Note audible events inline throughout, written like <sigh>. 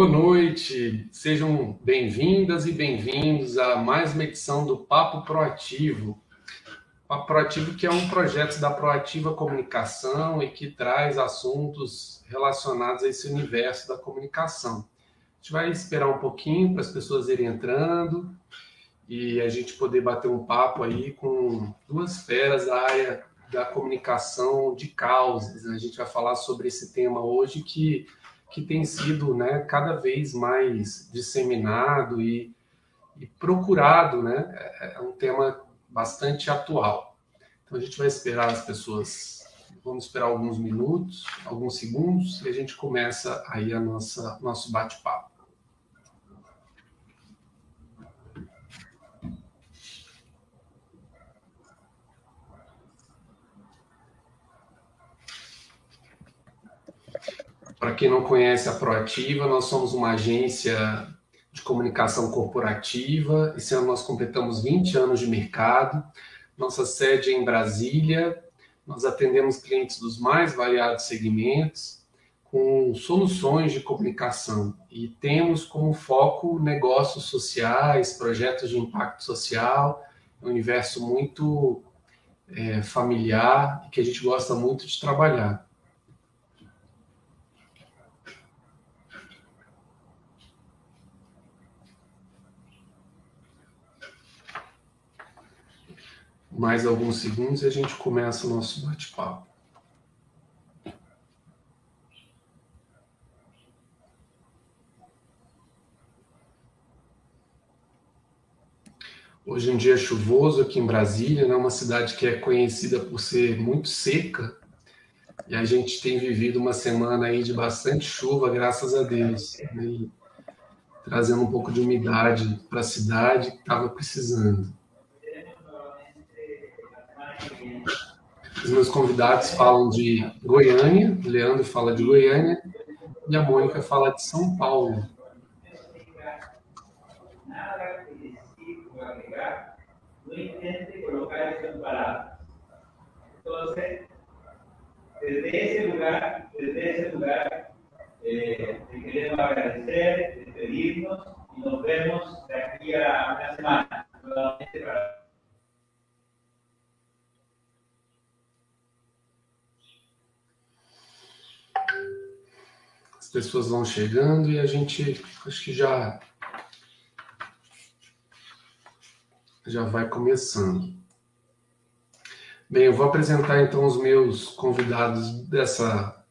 Boa noite, sejam bem-vindas e bem-vindos a mais uma edição do Papo Proativo. Papo Proativo que é um projeto da Proativa Comunicação e que traz assuntos relacionados a esse universo da comunicação. A gente vai esperar um pouquinho para as pessoas irem entrando e a gente poder bater um papo aí com duas feras da área da comunicação de causas. A gente vai falar sobre esse tema hoje que que tem sido né, cada vez mais disseminado e, e procurado, né? É, é um tema bastante atual. Então a gente vai esperar as pessoas, vamos esperar alguns minutos, alguns segundos, e a gente começa aí a nossa nosso bate-papo. Para quem não conhece a Proativa, nós somos uma agência de comunicação corporativa. Esse ano nós completamos 20 anos de mercado. Nossa sede é em Brasília. Nós atendemos clientes dos mais variados segmentos com soluções de comunicação e temos como foco negócios sociais, projetos de impacto social, um universo muito é, familiar que a gente gosta muito de trabalhar. Mais alguns segundos e a gente começa o nosso bate-papo. Hoje é um dia chuvoso aqui em Brasília, né? uma cidade que é conhecida por ser muito seca, e a gente tem vivido uma semana aí de bastante chuva, graças a Deus, né? trazendo um pouco de umidade para a cidade que estava precisando. Os meus convidados falam de Goiânia, Leandro fala de Goiânia e a Mônica fala de São Paulo. desde ese lugar, desde ese lugar, eh, te queremos agradecer, despedirnos y nos vemos de aquí a una semana nuevamente para pessoas vão chegando e a gente acho que já já vai começando. Bem, eu vou apresentar então os meus convidados dessa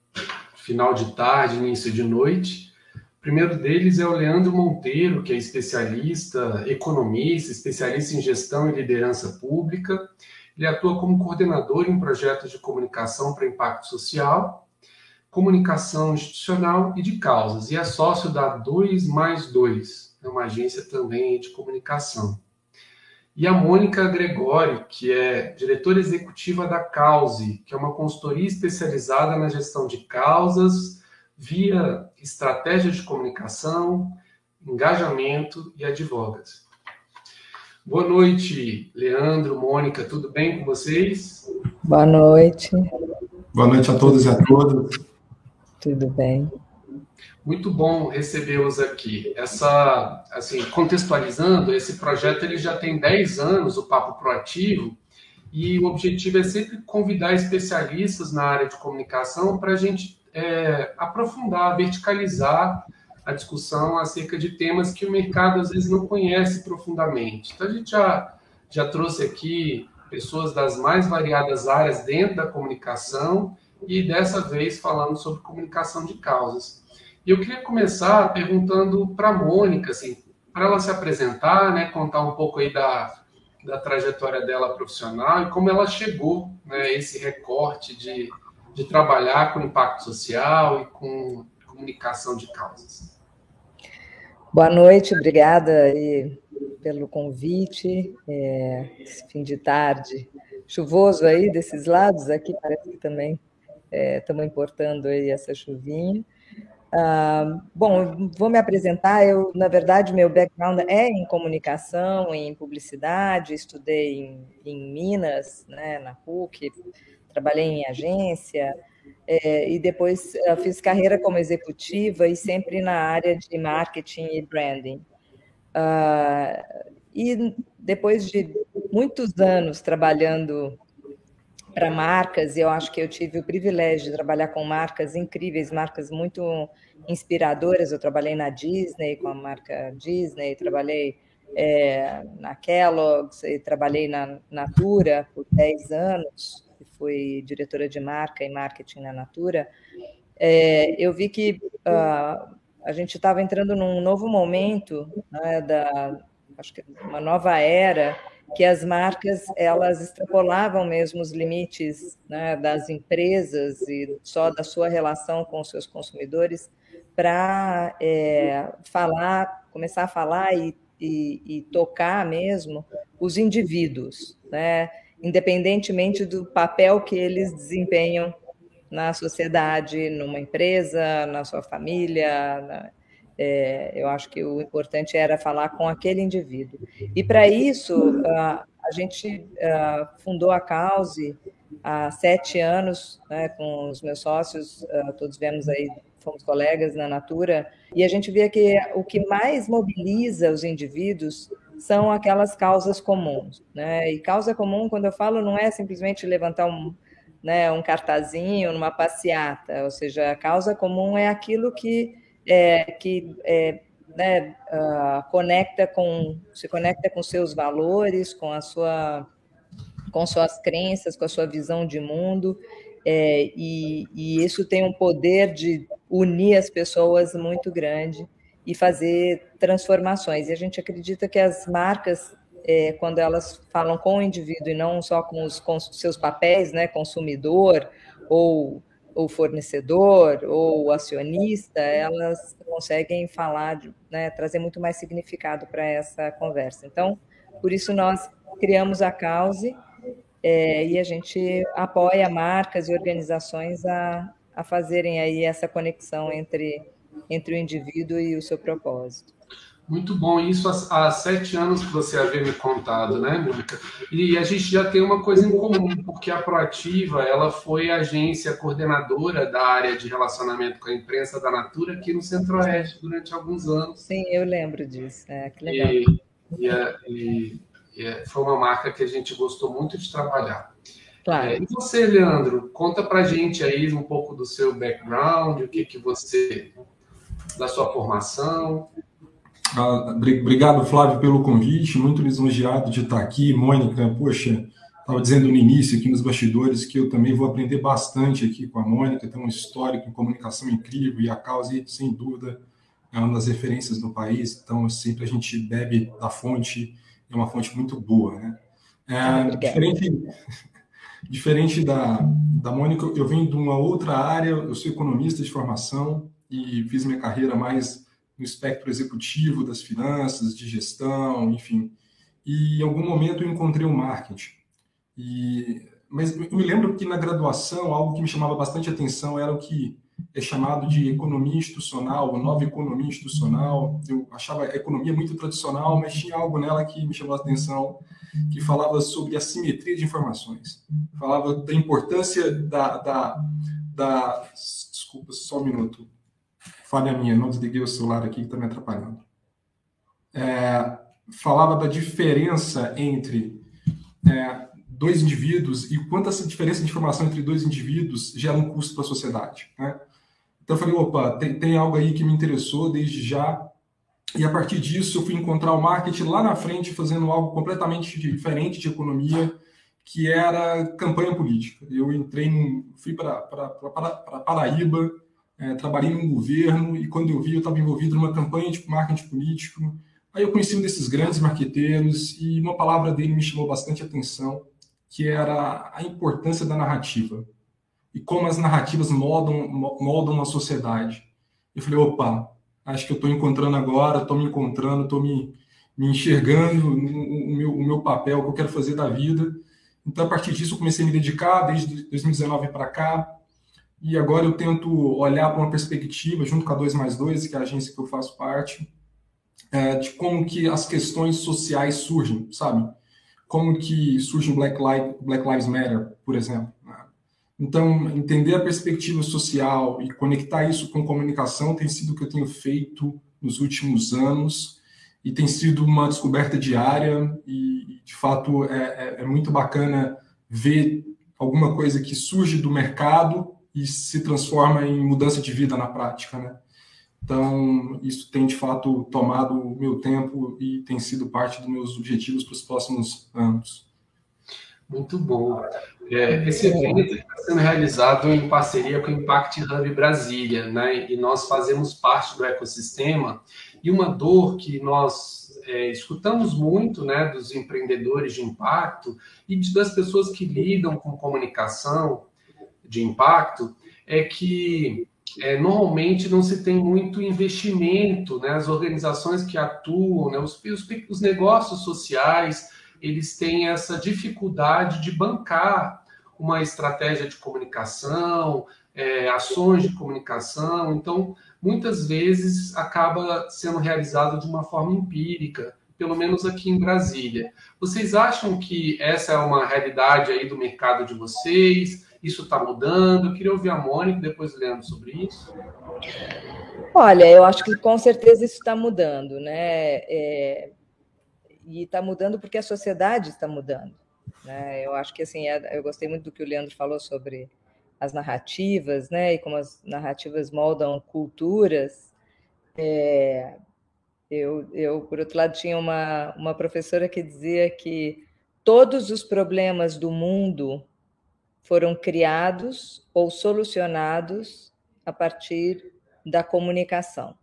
final de tarde, início de noite. O primeiro deles é o Leandro Monteiro, que é especialista, economista, especialista em gestão e liderança pública. Ele atua como coordenador em projetos de comunicação para impacto social comunicação institucional e de causas, e é sócio da 2 mais 2, é uma agência também de comunicação. E a Mônica Gregori, que é diretora executiva da Cause, que é uma consultoria especializada na gestão de causas via estratégia de comunicação, engajamento e advogas. Boa noite, Leandro, Mônica, tudo bem com vocês? Boa noite. Boa noite a todos e a todas. Tudo bem. Muito bom recebê-los aqui. Essa, assim, contextualizando, esse projeto ele já tem 10 anos, o Papo Proativo, e o objetivo é sempre convidar especialistas na área de comunicação para a gente é, aprofundar, verticalizar a discussão acerca de temas que o mercado às vezes não conhece profundamente. Então a gente já, já trouxe aqui pessoas das mais variadas áreas dentro da comunicação e dessa vez falando sobre comunicação de causas. E eu queria começar perguntando para a Mônica, assim, para ela se apresentar, né, contar um pouco aí da, da trajetória dela profissional e como ela chegou né, esse recorte de, de trabalhar com impacto social e com comunicação de causas. Boa noite, obrigada aí pelo convite. É, esse fim de tarde chuvoso aí desses lados, aqui parece que também estamos é, importando aí essa chuvinha. Ah, bom, vou me apresentar. Eu, na verdade, meu background é em comunicação, em publicidade. Estudei em, em Minas, né, na PUC, trabalhei em agência, é, e depois fiz carreira como executiva e sempre na área de marketing e branding. Uh, e depois de muitos anos trabalhando para marcas, eu acho que eu tive o privilégio de trabalhar com marcas incríveis, marcas muito inspiradoras. Eu trabalhei na Disney com a marca Disney, trabalhei é, na Kellogg's, trabalhei na Natura por 10 anos, fui diretora de marca e marketing na Natura. É, eu vi que uh, a gente estava entrando num novo momento né, da, acho que uma nova era que as marcas elas extrapolavam mesmo os limites né, das empresas e só da sua relação com os seus consumidores para é, falar, começar a falar e, e, e, tocar mesmo os indivíduos, né, independentemente do papel que eles desempenham na sociedade, numa empresa, na sua família, na, é, eu acho que o importante era falar com aquele indivíduo. E para isso, a, a gente a, fundou a Cause há sete anos, né, com os meus sócios, a, todos viemos aí, fomos colegas na Natura, e a gente via que o que mais mobiliza os indivíduos são aquelas causas comuns. Né? E causa comum, quando eu falo, não é simplesmente levantar um, né, um cartazinho numa passeata, ou seja, a causa comum é aquilo que é, que é, né, uh, conecta com, se conecta com seus valores, com a sua, com suas crenças, com a sua visão de mundo, é, e, e, isso tem um poder de unir as pessoas muito grande e fazer transformações. E a gente acredita que as marcas, é, quando elas falam com o indivíduo e não só com os, com seus papéis, né, consumidor ou o fornecedor ou acionista, elas conseguem falar, né, trazer muito mais significado para essa conversa. Então, por isso nós criamos a Cause é, e a gente apoia marcas e organizações a, a fazerem aí essa conexão entre, entre o indivíduo e o seu propósito. Muito bom, isso há, há, sete anos que você havia me contado, né, Mônica? E a gente já tem uma coisa em comum, porque a Proativa ela foi agência coordenadora da área de relacionamento com a imprensa da Natura aqui no Centro-Oeste durante alguns anos. Sim, eu lembro disso, é, que legal. E, e, e, e foi uma marca que a gente gostou muito de trabalhar. Claro. É, e você, Leandro, conta pra gente aí um pouco do seu background, o que, que você. da sua formação. Ah, obrigado, Flávio, pelo convite. Muito lisonjeado de estar aqui. Mônica, poxa, estava dizendo no início, aqui nos bastidores, que eu também vou aprender bastante aqui com a Mônica. Tem um histórico em comunicação incrível e a causa, sem dúvida, é uma das referências do país. Então, sempre a gente bebe da fonte, é uma fonte muito boa. Né? É, diferente <laughs> diferente da, da Mônica, eu venho de uma outra área, eu sou economista de formação e fiz minha carreira mais no espectro executivo das finanças, de gestão, enfim. E em algum momento eu encontrei o marketing. E, mas eu me lembro que na graduação, algo que me chamava bastante atenção era o que é chamado de economia institucional, a nova economia institucional. Eu achava a economia muito tradicional, mas tinha algo nela que me chamou a atenção, que falava sobre a simetria de informações. Falava da importância da... da, da desculpa, só um minuto falha minha, não desliguei o celular aqui que está me atrapalhando. É, falava da diferença entre é, dois indivíduos e quanto essa diferença de informação entre dois indivíduos gera um custo para a sociedade. Né? Então eu falei, opa, tem, tem algo aí que me interessou desde já, e a partir disso eu fui encontrar o marketing lá na frente fazendo algo completamente diferente de economia, que era campanha política. Eu entrei, fui para Paraíba, é, trabalhei num governo e quando eu vi, eu estava envolvido numa campanha de marketing político. Aí eu conheci um desses grandes marqueteiros e uma palavra dele me chamou bastante atenção, que era a importância da narrativa e como as narrativas moldam, moldam uma sociedade. Eu falei, opa, acho que eu estou encontrando agora, estou me encontrando, estou me, me enxergando o meu, o meu papel, o que eu quero fazer da vida. Então, a partir disso, eu comecei a me dedicar, desde 2019 para cá, e agora eu tento olhar para uma perspectiva, junto com a 2 mais 2, que é a agência que eu faço parte, é, de como que as questões sociais surgem, sabe? Como que surge o Black, Lives, Black Lives Matter, por exemplo. Né? Então, entender a perspectiva social e conectar isso com comunicação tem sido o que eu tenho feito nos últimos anos e tem sido uma descoberta diária e, de fato, é, é, é muito bacana ver alguma coisa que surge do mercado e se transforma em mudança de vida na prática, né? Então, isso tem de fato tomado o meu tempo e tem sido parte dos meus objetivos para os próximos anos. Muito bom. É, esse evento está sendo realizado em parceria com o Impact Hub Brasília, né? E nós fazemos parte do ecossistema. E uma dor que nós é, escutamos muito, né, dos empreendedores de impacto e das pessoas que lidam com comunicação de impacto, é que é, normalmente não se tem muito investimento, né? As organizações que atuam, né? os, os, os negócios sociais, eles têm essa dificuldade de bancar uma estratégia de comunicação, é, ações de comunicação. Então, muitas vezes acaba sendo realizado de uma forma empírica, pelo menos aqui em Brasília. Vocês acham que essa é uma realidade aí do mercado de vocês? Isso está mudando? Eu queria ouvir a Mônica, depois o Leandro sobre isso. Olha, eu acho que com certeza isso está mudando, né? É, e está mudando porque a sociedade está mudando. Né? Eu acho que assim, é, eu gostei muito do que o Leandro falou sobre as narrativas, né? E como as narrativas moldam culturas. É, eu, eu, por outro lado, tinha uma, uma professora que dizia que todos os problemas do mundo foram criados ou solucionados a partir da comunicação.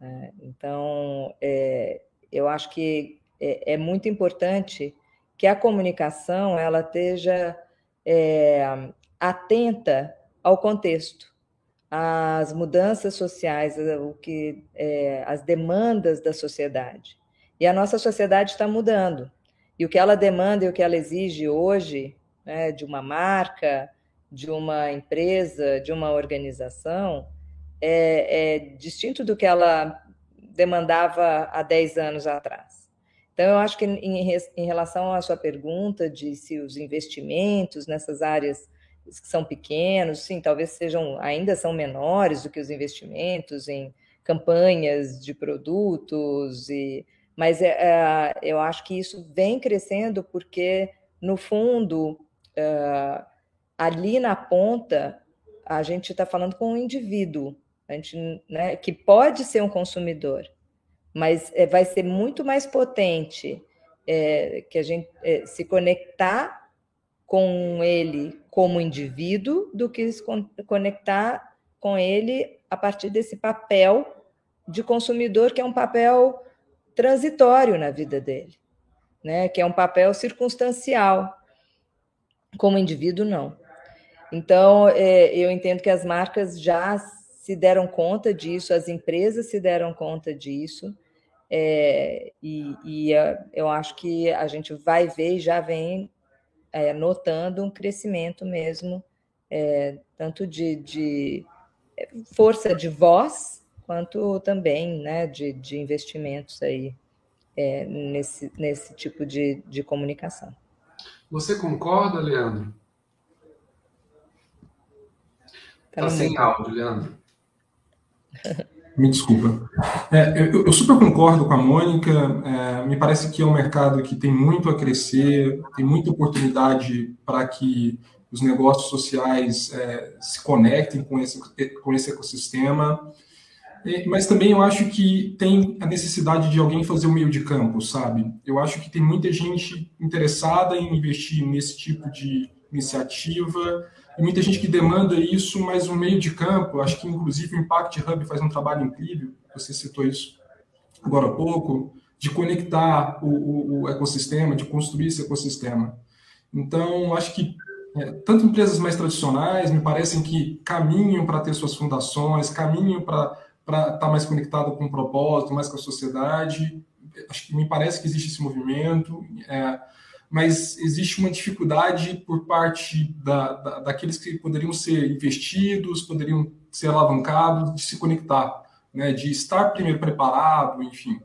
É, então, é, eu acho que é, é, muito importante que a comunicação ela esteja é, atenta ao contexto, às mudanças sociais, o que, é, as demandas da sociedade. E a nossa sociedade está mudando. E o que ela demanda e o que ela exige hoje, né, de uma marca, de uma empresa, de uma organização, é, é distinto do que ela demandava há 10 anos atrás. Então, eu acho que em, em relação à sua pergunta de se os investimentos nessas áreas que são pequenos, sim, talvez sejam ainda são menores do que os investimentos em campanhas de produtos e mas é, é, eu acho que isso vem crescendo porque no fundo é, ali na ponta a gente está falando com um indivíduo a gente, né, que pode ser um consumidor mas é, vai ser muito mais potente é, que a gente é, se conectar com ele como indivíduo do que se conectar com ele a partir desse papel de consumidor que é um papel transitório na vida dele, né? Que é um papel circunstancial. Como indivíduo, não. Então, é, eu entendo que as marcas já se deram conta disso, as empresas se deram conta disso, é, e, e, eu acho que a gente vai ver e já vem é, notando um crescimento mesmo, é, tanto de, de, é, força de voz, quanto também né, de, de investimentos aí é, nesse, nesse tipo de, de comunicação. Você concorda, Leandro? Está tá sem áudio, Leandro. <laughs> Me desculpa. É, eu, eu, super concordo com a Mônica. É, me parece que é um mercado que tem muito a crescer, tem muita oportunidade para que os negócios sociais é, se conectem com esse, com esse ecossistema. Mas também eu acho que tem a necessidade de alguém fazer o meio de campo, sabe? Eu acho que tem muita gente interessada em investir nesse tipo de iniciativa e muita gente que demanda isso, mas um meio de campo, acho que inclusive o Impact Hub faz um trabalho incrível, você citou isso agora há pouco, de conectar o, o, o ecossistema, de construir esse ecossistema. Então, acho que é, tanto empresas mais tradicionais me parecem que caminham para ter suas fundações, caminham para estar tá mais conectado com o propósito, mais com a sociedade. Acho que me parece que existe esse movimento. É, mas existe uma dificuldade por parte da, da, daqueles que poderiam ser investidos, poderiam ser alavancados, de se conectar, né, de estar primeiro preparado, enfim.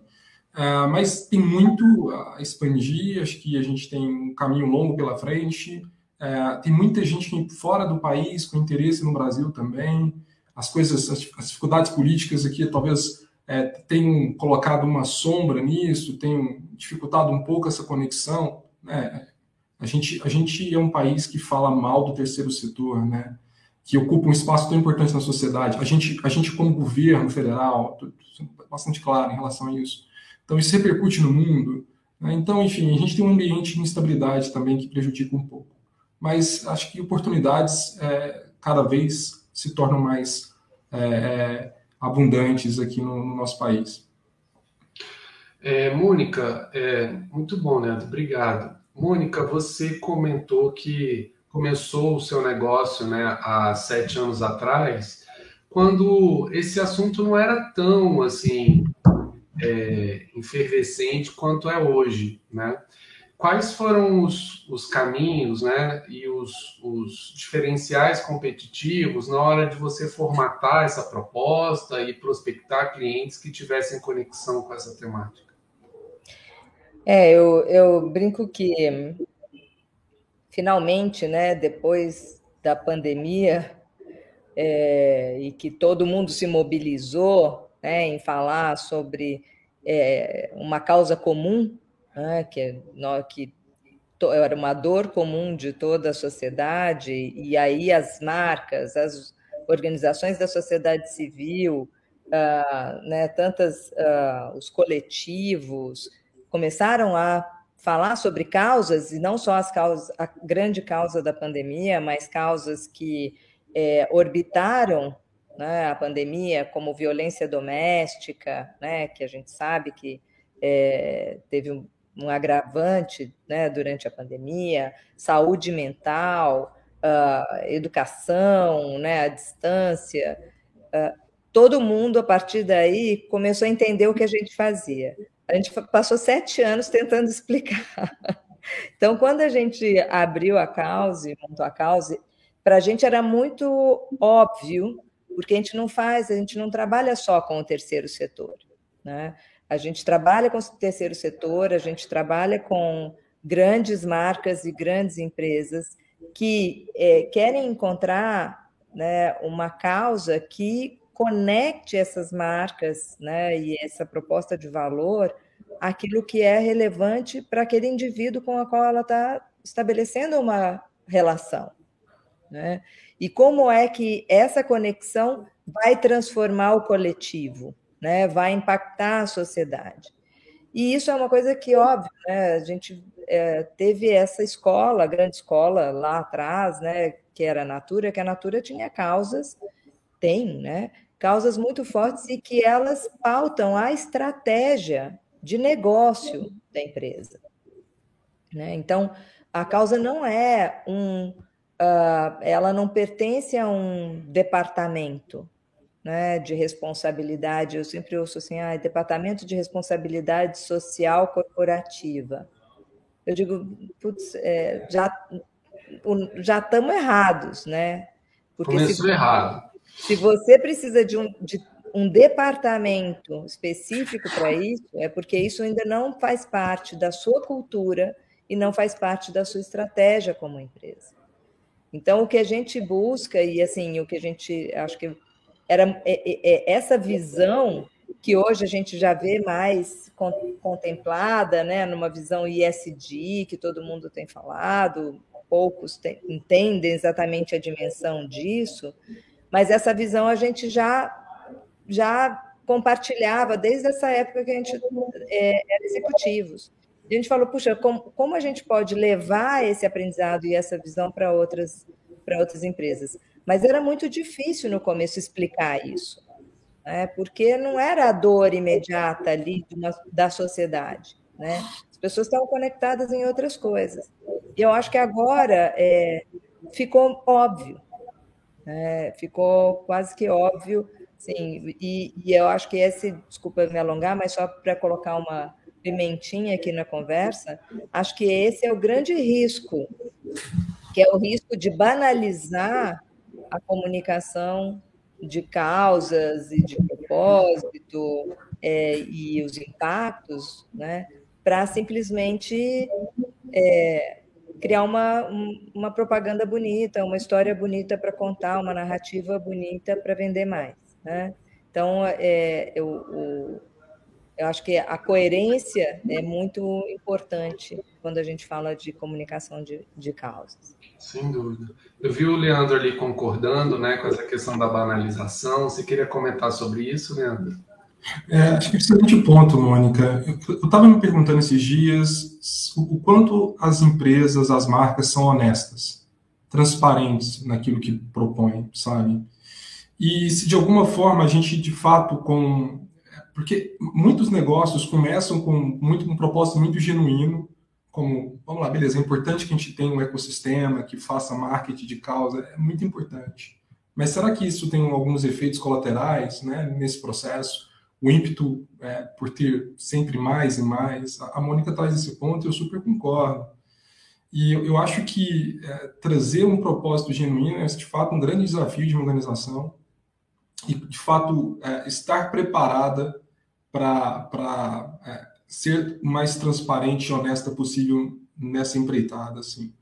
Uh, mas tem muito a expandir, acho que a gente tem um caminho longo pela frente. é, tem muita gente fora do país com interesse no Brasil também. As coisas, as, dificuldades políticas aqui talvez é, tenham colocado uma sombra nisso, tenham dificultado um pouco essa conexão. Né? A gente, a gente é um país que fala mal do terceiro setor, né? que ocupa um espaço tão importante na sociedade. A gente, a gente como governo federal, bastante claro em relação a isso. Então, isso repercute no mundo. Né? Então, enfim, a gente tem um ambiente de instabilidade também que prejudica um pouco. Mas acho que oportunidades é, cada vez se tornam mais é, é, abundantes aqui no, no nosso país. É, Mônica, é, muito bom, Neto, obrigado. Mônica, você comentou que começou o seu negócio né, há sete anos atrás, quando esse assunto não era tão assim é, quanto é hoje, né? Quais foram os, os caminhos né, e os, os diferenciais competitivos na hora de você formatar essa proposta e prospectar clientes que tivessem conexão com essa temática? É, eu, eu brinco que finalmente, né, depois da pandemia, é, e que todo mundo se mobilizou né, em falar sobre é, uma causa comum, né, que, que era uma dor comum de toda a sociedade, e aí as marcas, as organizações da sociedade civil, uh, né, tantas uh, os coletivos, começaram a falar sobre causas, e não só as causas, a grande causa da pandemia, mas causas que é, orbitaram né, a pandemia, como violência doméstica, né, que a gente sabe que é, teve um, um agravante né, durante a pandemia, saúde mental, uh, educação, né, a distância. Uh, todo mundo, a partir daí, começou a entender o que a gente fazia. A gente passou sete anos tentando <laughs> explicar. Então, quando a gente abriu a causa, montou a causa, para a gente era muito óbvio, porque a gente não faz, a gente não trabalha só com o terceiro setor. Né? A gente trabalha com o terceiro setor, a gente trabalha com grandes marcas e grandes empresas que é, querem encontrar né, uma causa que conecte essas marcas né, e essa proposta de valor aquilo que é relevante para aquele indivíduo com o qual ela está estabelecendo uma relação. Né? E como é que essa conexão vai transformar o coletivo, né? vai impactar a sociedade. E isso é uma coisa que, óbvio, né? a gente é, teve essa escola, grande escola lá atrás, né? que era a Natura, que a Natura tinha causas, tem, né? causas muito fortes e que elas pautam a estratégia de negócio da empresa. Né? Então, a causa não é um. Uh, ela não pertence a um departamento né, de responsabilidade. Eu sempre ouço assim: ah, departamento de responsabilidade social corporativa. Eu digo, putz, é, já já estamos errados, né? Porque Começou se, errado. Se você precisa de um, de um departamento específico para isso, é porque isso ainda não faz parte da sua cultura e não faz parte da sua estratégia como empresa. Então, o que a gente busca, e assim, o que a gente acho que era é, é, é essa visão que hoje a gente já vê mais contemplada, né, numa visão ISD, que todo mundo tem falado, poucos entendem exatamente a dimensão disso, mas essa visão a gente já, já compartilhava desde essa época que a gente é, era executivos. A gente falou, puxa, como, como a gente pode levar esse aprendizado e essa visão para outras, para outras empresas? Mas era muito difícil no começo explicar isso, né? porque não era a dor imediata ali uma, da sociedade. Né? As pessoas estavam conectadas em outras coisas. E eu acho que agora é, ficou óbvio é, ficou quase que óbvio, sim, e, e, eu acho que esse, desculpa me alongar, mas só para colocar uma pimentinha aqui na conversa, acho que esse é o grande risco, que é o risco de banalizar a comunicação de causas e de propósito é, e os impactos, né, para simplesmente é, criar uma, uma propaganda bonita, uma história bonita para contar, uma narrativa bonita para vender mais. Né? Então, é, eu, o, eu acho que a coerência é muito importante quando a gente fala de comunicação de, de causas. Sem dúvida. Eu vi o Leandro ali concordando né, com essa questão da banalização. Você queria comentar sobre isso, Leandro? É, acho que é um excelente ponto, Mônica. Eu estava me perguntando esses dias o, o quanto as empresas, as marcas são honestas, transparentes naquilo que propõem, sabe? E se de alguma forma a gente, de fato, com. Porque muitos negócios começam com muito, um propósito muito genuíno, como, vamos lá, beleza, é importante que a gente tenha um ecossistema que faça marketing de causa, é muito importante. Mas será que isso tem alguns efeitos colaterais né, nesse processo? O ímpeto é, por ter sempre mais e mais. A, Mônica traz esse ponto e eu super concordo. E eu, eu acho que é, trazer um propósito genuíno é, de fato, um grande desafio de uma organização e, de fato, é, estar preparada para é, ser mais transparente e honesta possível nessa empreitada. Assim.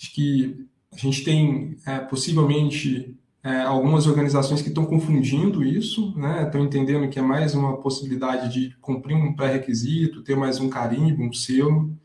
Acho que a gente tem, é, possivelmente, é, algumas organizações que estão confundindo isso, né? estão entendendo que é mais uma possibilidade de cumprir um pré-requisito, ter mais um carimbo, um selo,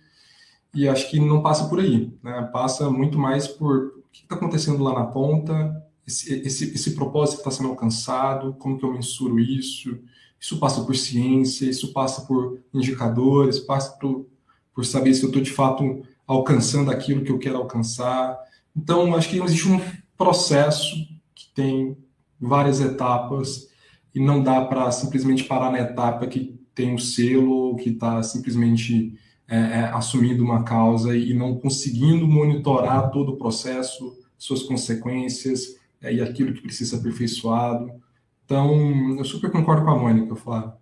e acho que não passa por aí. Né? Passa muito mais por o que está acontecendo lá na ponta, esse, esse, esse propósito está sendo alcançado, como que eu mensuro isso, isso passa por ciência, isso passa por indicadores, passa por, por saber se eu estou de fato alcançando aquilo que eu quero alcançar. Então, acho que existe um processo que tem várias etapas e não dá para simplesmente parar na etapa que tem um selo, que está simplesmente é, é, assumindo uma causa e não conseguindo monitorar todo o processo, suas consequências, é, e aquilo que precisa ser aperfeiçoado. Então, eu super concordo com a Mônica, Flávio.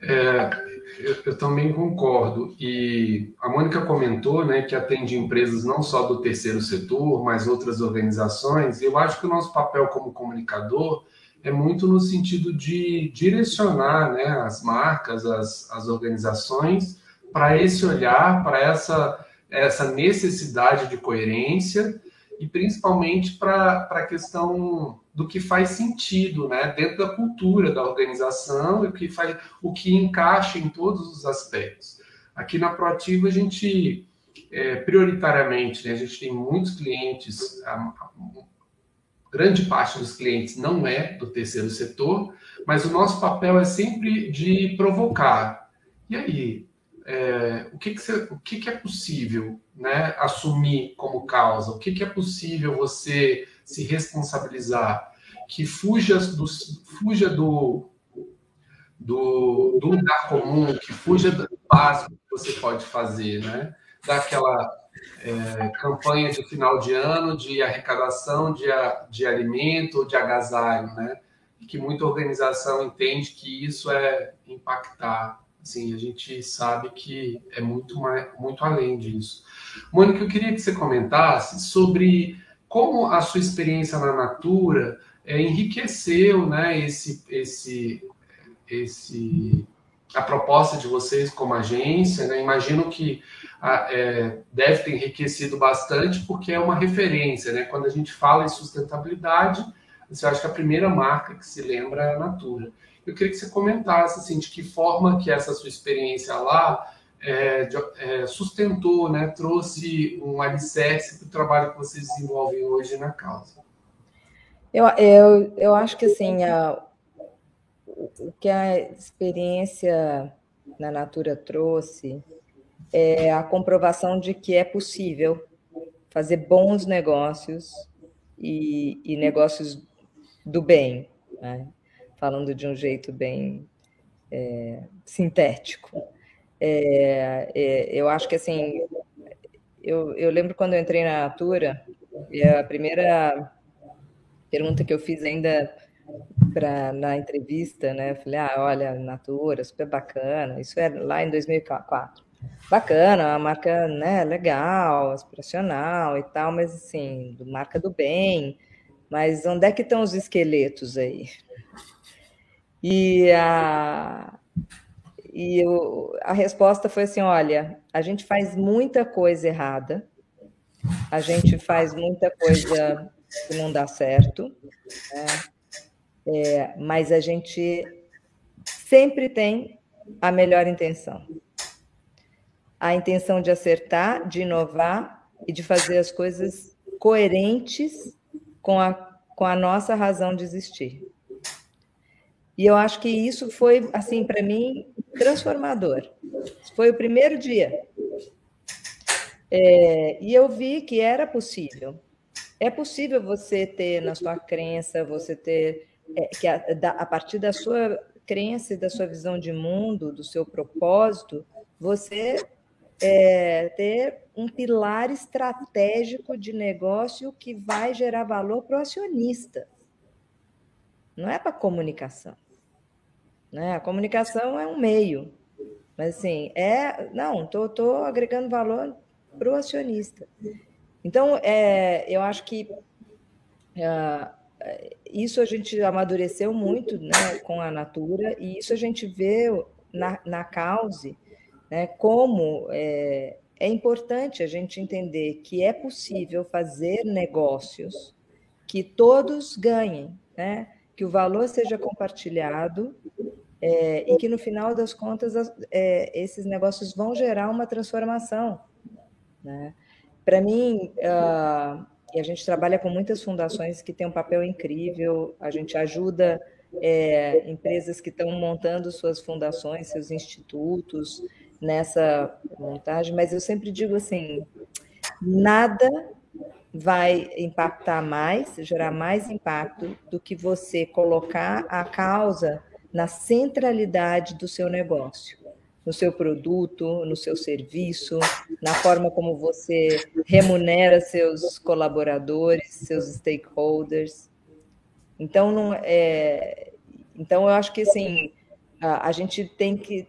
É, eu, eu, também concordo. E a Mônica comentou né, que atende empresas não só do terceiro setor, mas outras organizações. E eu acho que o nosso papel como comunicador é muito no sentido de direcionar né, as marcas, as, as organizações para esse olhar, para essa, essa necessidade de coerência e principalmente para a questão do que faz sentido né, dentro da cultura da organização e o que, faz, o que encaixa em todos os aspectos. Aqui na Proativa, a gente, é, prioritariamente, né, a gente tem muitos clientes, a, a, grande parte dos clientes não é do terceiro setor, mas o nosso papel é sempre de provocar. E aí, é, o, que, que, você, o que, que, é possível né, assumir como causa? O que, que é possível você se responsabilizar? Que fuja do, fuja do, do, do lugar comum, que fuja do básico que você pode fazer, né? Daquela é, campanha de final de ano de arrecadação de, de alimento, de agasalho, né? Que muita organização entende que isso é impactar Sim, a gente sabe que é muito, mais, muito além disso. Mônica, eu queria que você comentasse sobre como a sua experiência na Natura é, enriqueceu né, esse, esse, esse, a proposta de vocês como agência. Né? Imagino que a, é, deve ter enriquecido bastante, porque é uma referência. Né? Quando a gente fala em sustentabilidade, você acha que a primeira marca que se lembra é a Natura. Eu queria que você comentasse assim, de que forma que essa sua experiência lá é, é, sustentou, né, trouxe um alicerce para o trabalho que vocês desenvolvem hoje na causa. Eu, eu, eu acho que assim, a, o que a experiência na Natura trouxe é a comprovação de que é possível fazer bons negócios e, e negócios do bem. Né? falando de um jeito bem é, sintético. É, é, eu acho que assim, eu, eu lembro quando eu entrei na Natura, a primeira pergunta que eu fiz ainda pra, na entrevista, né? Eu falei, ah, olha, Natura, super bacana. Isso é lá em 2004. Bacana, uma marca né, legal, aspiracional e tal, mas assim, marca do bem. Mas onde é que estão os esqueletos aí? E, a, e eu, a resposta foi assim: olha, a gente faz muita coisa errada, a gente faz muita coisa que não dá certo, né? é, mas a gente sempre tem a melhor intenção. A intenção de acertar, de inovar e de fazer as coisas coerentes com a, com a nossa razão de existir. E eu acho que isso foi, assim, para mim, transformador. Foi o primeiro dia. É, e eu vi que era possível. É possível você ter na sua crença, você ter é, que a, da, a partir da sua crença e da sua visão de mundo, do seu propósito, você é, ter um pilar estratégico de negócio que vai gerar valor para o acionista. Não é para comunicação. Né? A comunicação é um meio, mas assim, é. Não, estou tô, tô agregando valor para o acionista. Então, é, eu acho que uh, isso a gente amadureceu muito né, com a Natura, e isso a gente vê na, na cause, né, como é, é importante a gente entender que é possível fazer negócios que todos ganhem, né? que o valor seja compartilhado é, e que no final das contas é, esses negócios vão gerar uma transformação. Né? Para mim, uh, e a gente trabalha com muitas fundações que têm um papel incrível, a gente ajuda é, empresas que estão montando suas fundações, seus institutos nessa montagem, mas eu sempre digo assim: nada vai impactar mais, gerar mais impacto do que você colocar a causa na centralidade do seu negócio, no seu produto, no seu serviço, na forma como você remunera seus colaboradores, seus stakeholders. Então, não é, então eu acho que assim a, a gente tem que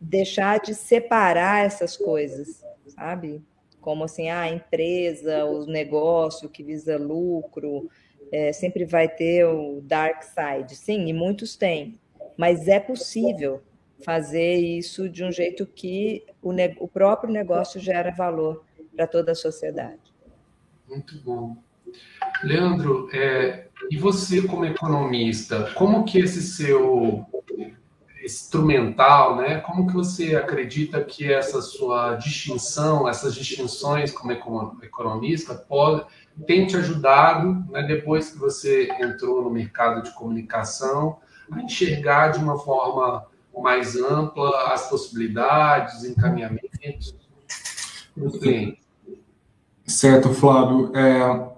deixar de separar essas coisas, sabe? Como assim, ah, a empresa, o negócio que visa lucro, é, sempre vai ter o dark side. Sim, e muitos têm mas é possível fazer isso de um jeito que o, o próprio negócio gera valor para toda a sociedade. Muito bom. Leandro, é, e você como economista, como que esse seu instrumental, né? Como que você acredita que essa sua distinção, essas distinções como economista, pode, tem te ajudado, né, depois que você entrou no mercado de comunicação, a enxergar de uma forma mais ampla as possibilidades, encaminhamentos Certo, Flávio. É,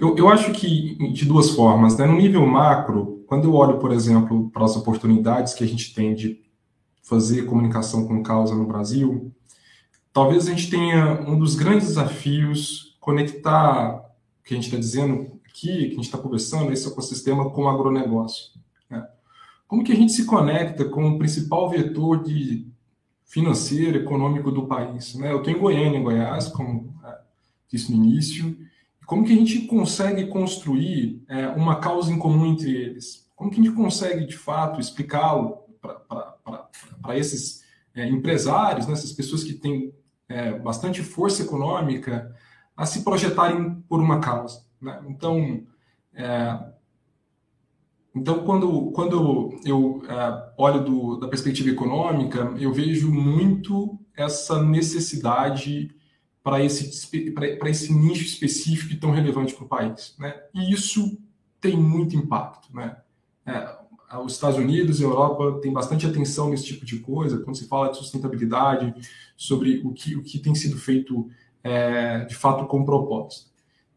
eu, eu acho que de duas formas. Né? No nível macro, quando eu olho, por exemplo, para as oportunidades que a gente tem de fazer comunicação com causa no Brasil, talvez a gente tenha um dos grandes desafios conectar o que a gente está dizendo aqui, que a gente está conversando, esse ecossistema com o agronegócio. Como que a gente se conecta com o principal vetor de financeiro, econômico do país? Né? Eu estou em Goiânia, em Goiás, como é, disse no início. Como que a gente consegue construir é, uma causa em comum entre eles? Como que a gente consegue, de fato, explicá-lo para esses é, empresários, né, essas pessoas que têm é, bastante força econômica, a se projetarem por uma causa? Né? Então, é, então, quando, quando eu uh, olho do, da perspectiva econômica, eu vejo muito essa necessidade para esse, esse nicho específico e tão relevante para o país. Né? E isso tem muito impacto. Né? É, os Estados Unidos e a Europa têm bastante atenção nesse tipo de coisa, quando se fala de sustentabilidade, sobre o que, o que tem sido feito é, de fato com propósito.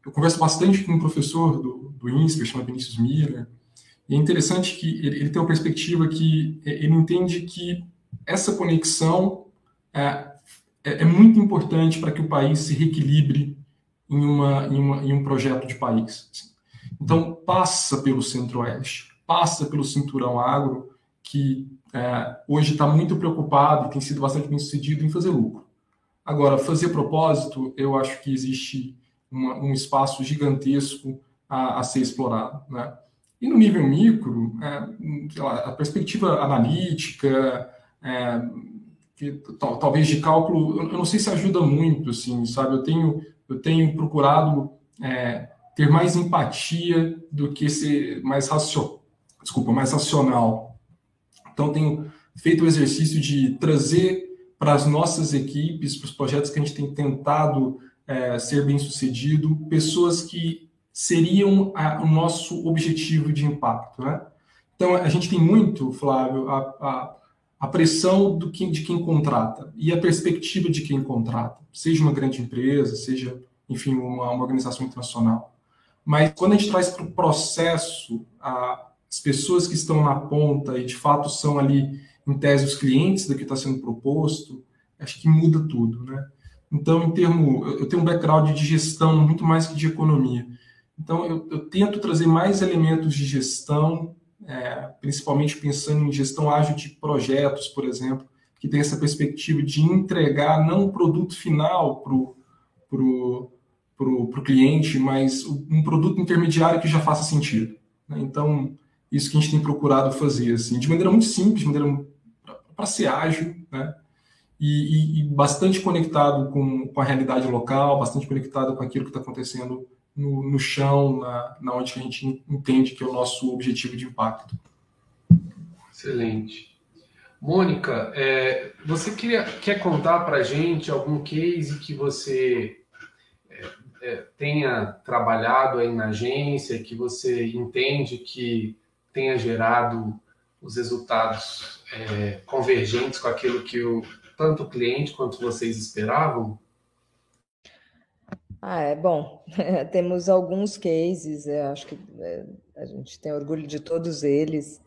Eu converso bastante com um professor do, do INSPER, chama Vinícius Miller, e é interessante que ele, ele tem uma perspectiva que é, ele entende que essa conexão é, é, é muito importante para que o país se reequilibre em, uma, em, uma, em um projeto de país. Então, passa pelo centro-oeste, passa pelo cinturão agro, que é, hoje está muito preocupado e tem sido bastante bem sucedido em fazer lucro. Agora, fazer propósito, eu acho que existe uma, um espaço gigantesco a, a ser explorado. Né? E no nível micro, é, lá, a perspectiva analítica, é, que, talvez de cálculo, eu não sei se ajuda muito, assim, sabe? Eu tenho, eu tenho procurado é, ter mais empatia do que ser mais racional, desculpa, mais racional. Então, tenho feito o exercício de trazer para as nossas equipes, para os projetos que a gente tem tentado é, ser bem sucedido, pessoas que seriam a, o nosso objetivo de impacto, né? Então, a gente tem muito, Flávio, a, a, a pressão do que, de quem contrata e a perspectiva de quem contrata, seja uma grande empresa, seja, enfim, uma, uma organização internacional. Mas quando a gente traz para o processo as pessoas que estão na ponta e de fato são ali, em tese, os clientes do que está sendo proposto, acho que muda tudo, né? Então, em termo, eu tenho um background de gestão muito mais que de economia. Então, eu, eu tento trazer mais elementos de gestão é, principalmente pensando em gestão ágil de projetos, por exemplo, que tem essa perspectiva de entregar não o produto final para o pro, pro, pro cliente, mas um produto intermediário que já faça sentido. Né? Então, isso que a gente tem procurado fazer, assim, de maneira muito simples, de maneira para ser ágil, né? E, e, e, bastante conectado com, com a realidade local, bastante conectado com aquilo que está acontecendo no, no chão, na, na onde a gente entende que é o nosso objetivo de impacto. Excelente. Mônica, é, você queria, quer contar para a gente algum case que você é, é, tenha trabalhado aí na agência, que você entende que tenha gerado os resultados é, convergentes com aquilo que o, tanto o cliente quanto vocês esperavam? Ah, é bom. <laughs> Temos alguns cases, eu acho que é, a gente tem orgulho de todos eles.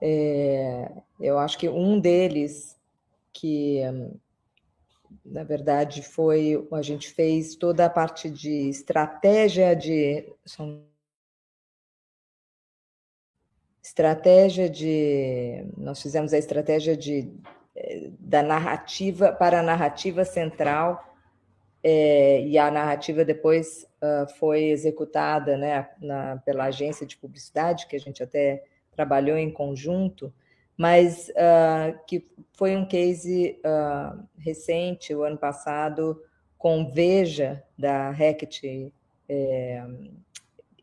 É, eu acho que um deles, que na verdade foi, a gente fez toda a parte de estratégia de. Estratégia de. Nós fizemos a estratégia de, é, da narrativa para a narrativa central é, e a narrativa depois uh, foi executada né, na, pela agência de publicidade, que a gente até trabalhou em conjunto, mas uh, que foi um case uh, recente, o ano passado, com Veja, da Hackett, é,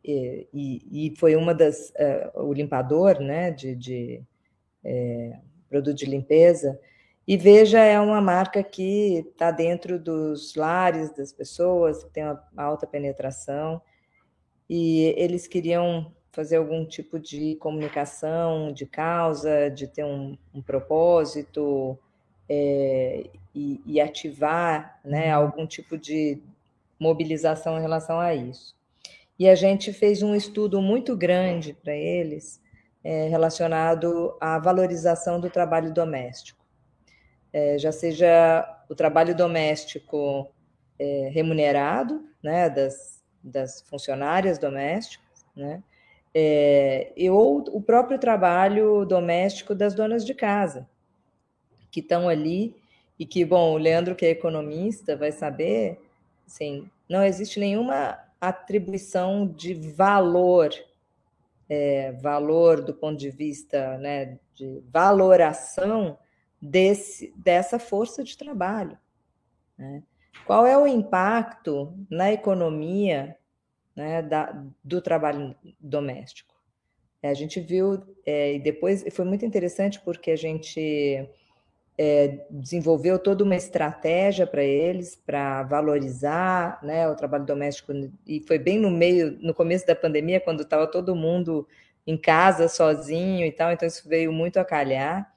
e, e, foi uma das, o limpador né, de, de é, produto de limpeza, e Veja é uma marca que está dentro dos lares das pessoas, que tem uma alta penetração, e eles queriam fazer algum tipo de comunicação de causa, de ter um, um propósito é, e, e, ativar né, algum tipo de mobilização em relação a isso. E a gente fez um estudo muito grande para eles é, relacionado à valorização do trabalho doméstico é, já seja o trabalho doméstico é, remunerado, né, das, das funcionárias domésticas, né, é, e ou o próprio trabalho doméstico das donas de casa, que estão ali e que, bom, o Leandro, que é economista, vai saber, assim, não existe nenhuma atribuição de valor, é, valor do ponto de vista né, de valoração desse, dessa força de trabalho. Né? Qual é o impacto na economia né, da, do trabalho doméstico? É, a gente viu, é, e depois foi muito interessante porque a gente é, desenvolveu toda uma estratégia para eles, para valorizar né, o trabalho doméstico, e foi bem no meio, no começo da pandemia, quando estava todo mundo em casa sozinho e tal, então isso veio muito a calhar.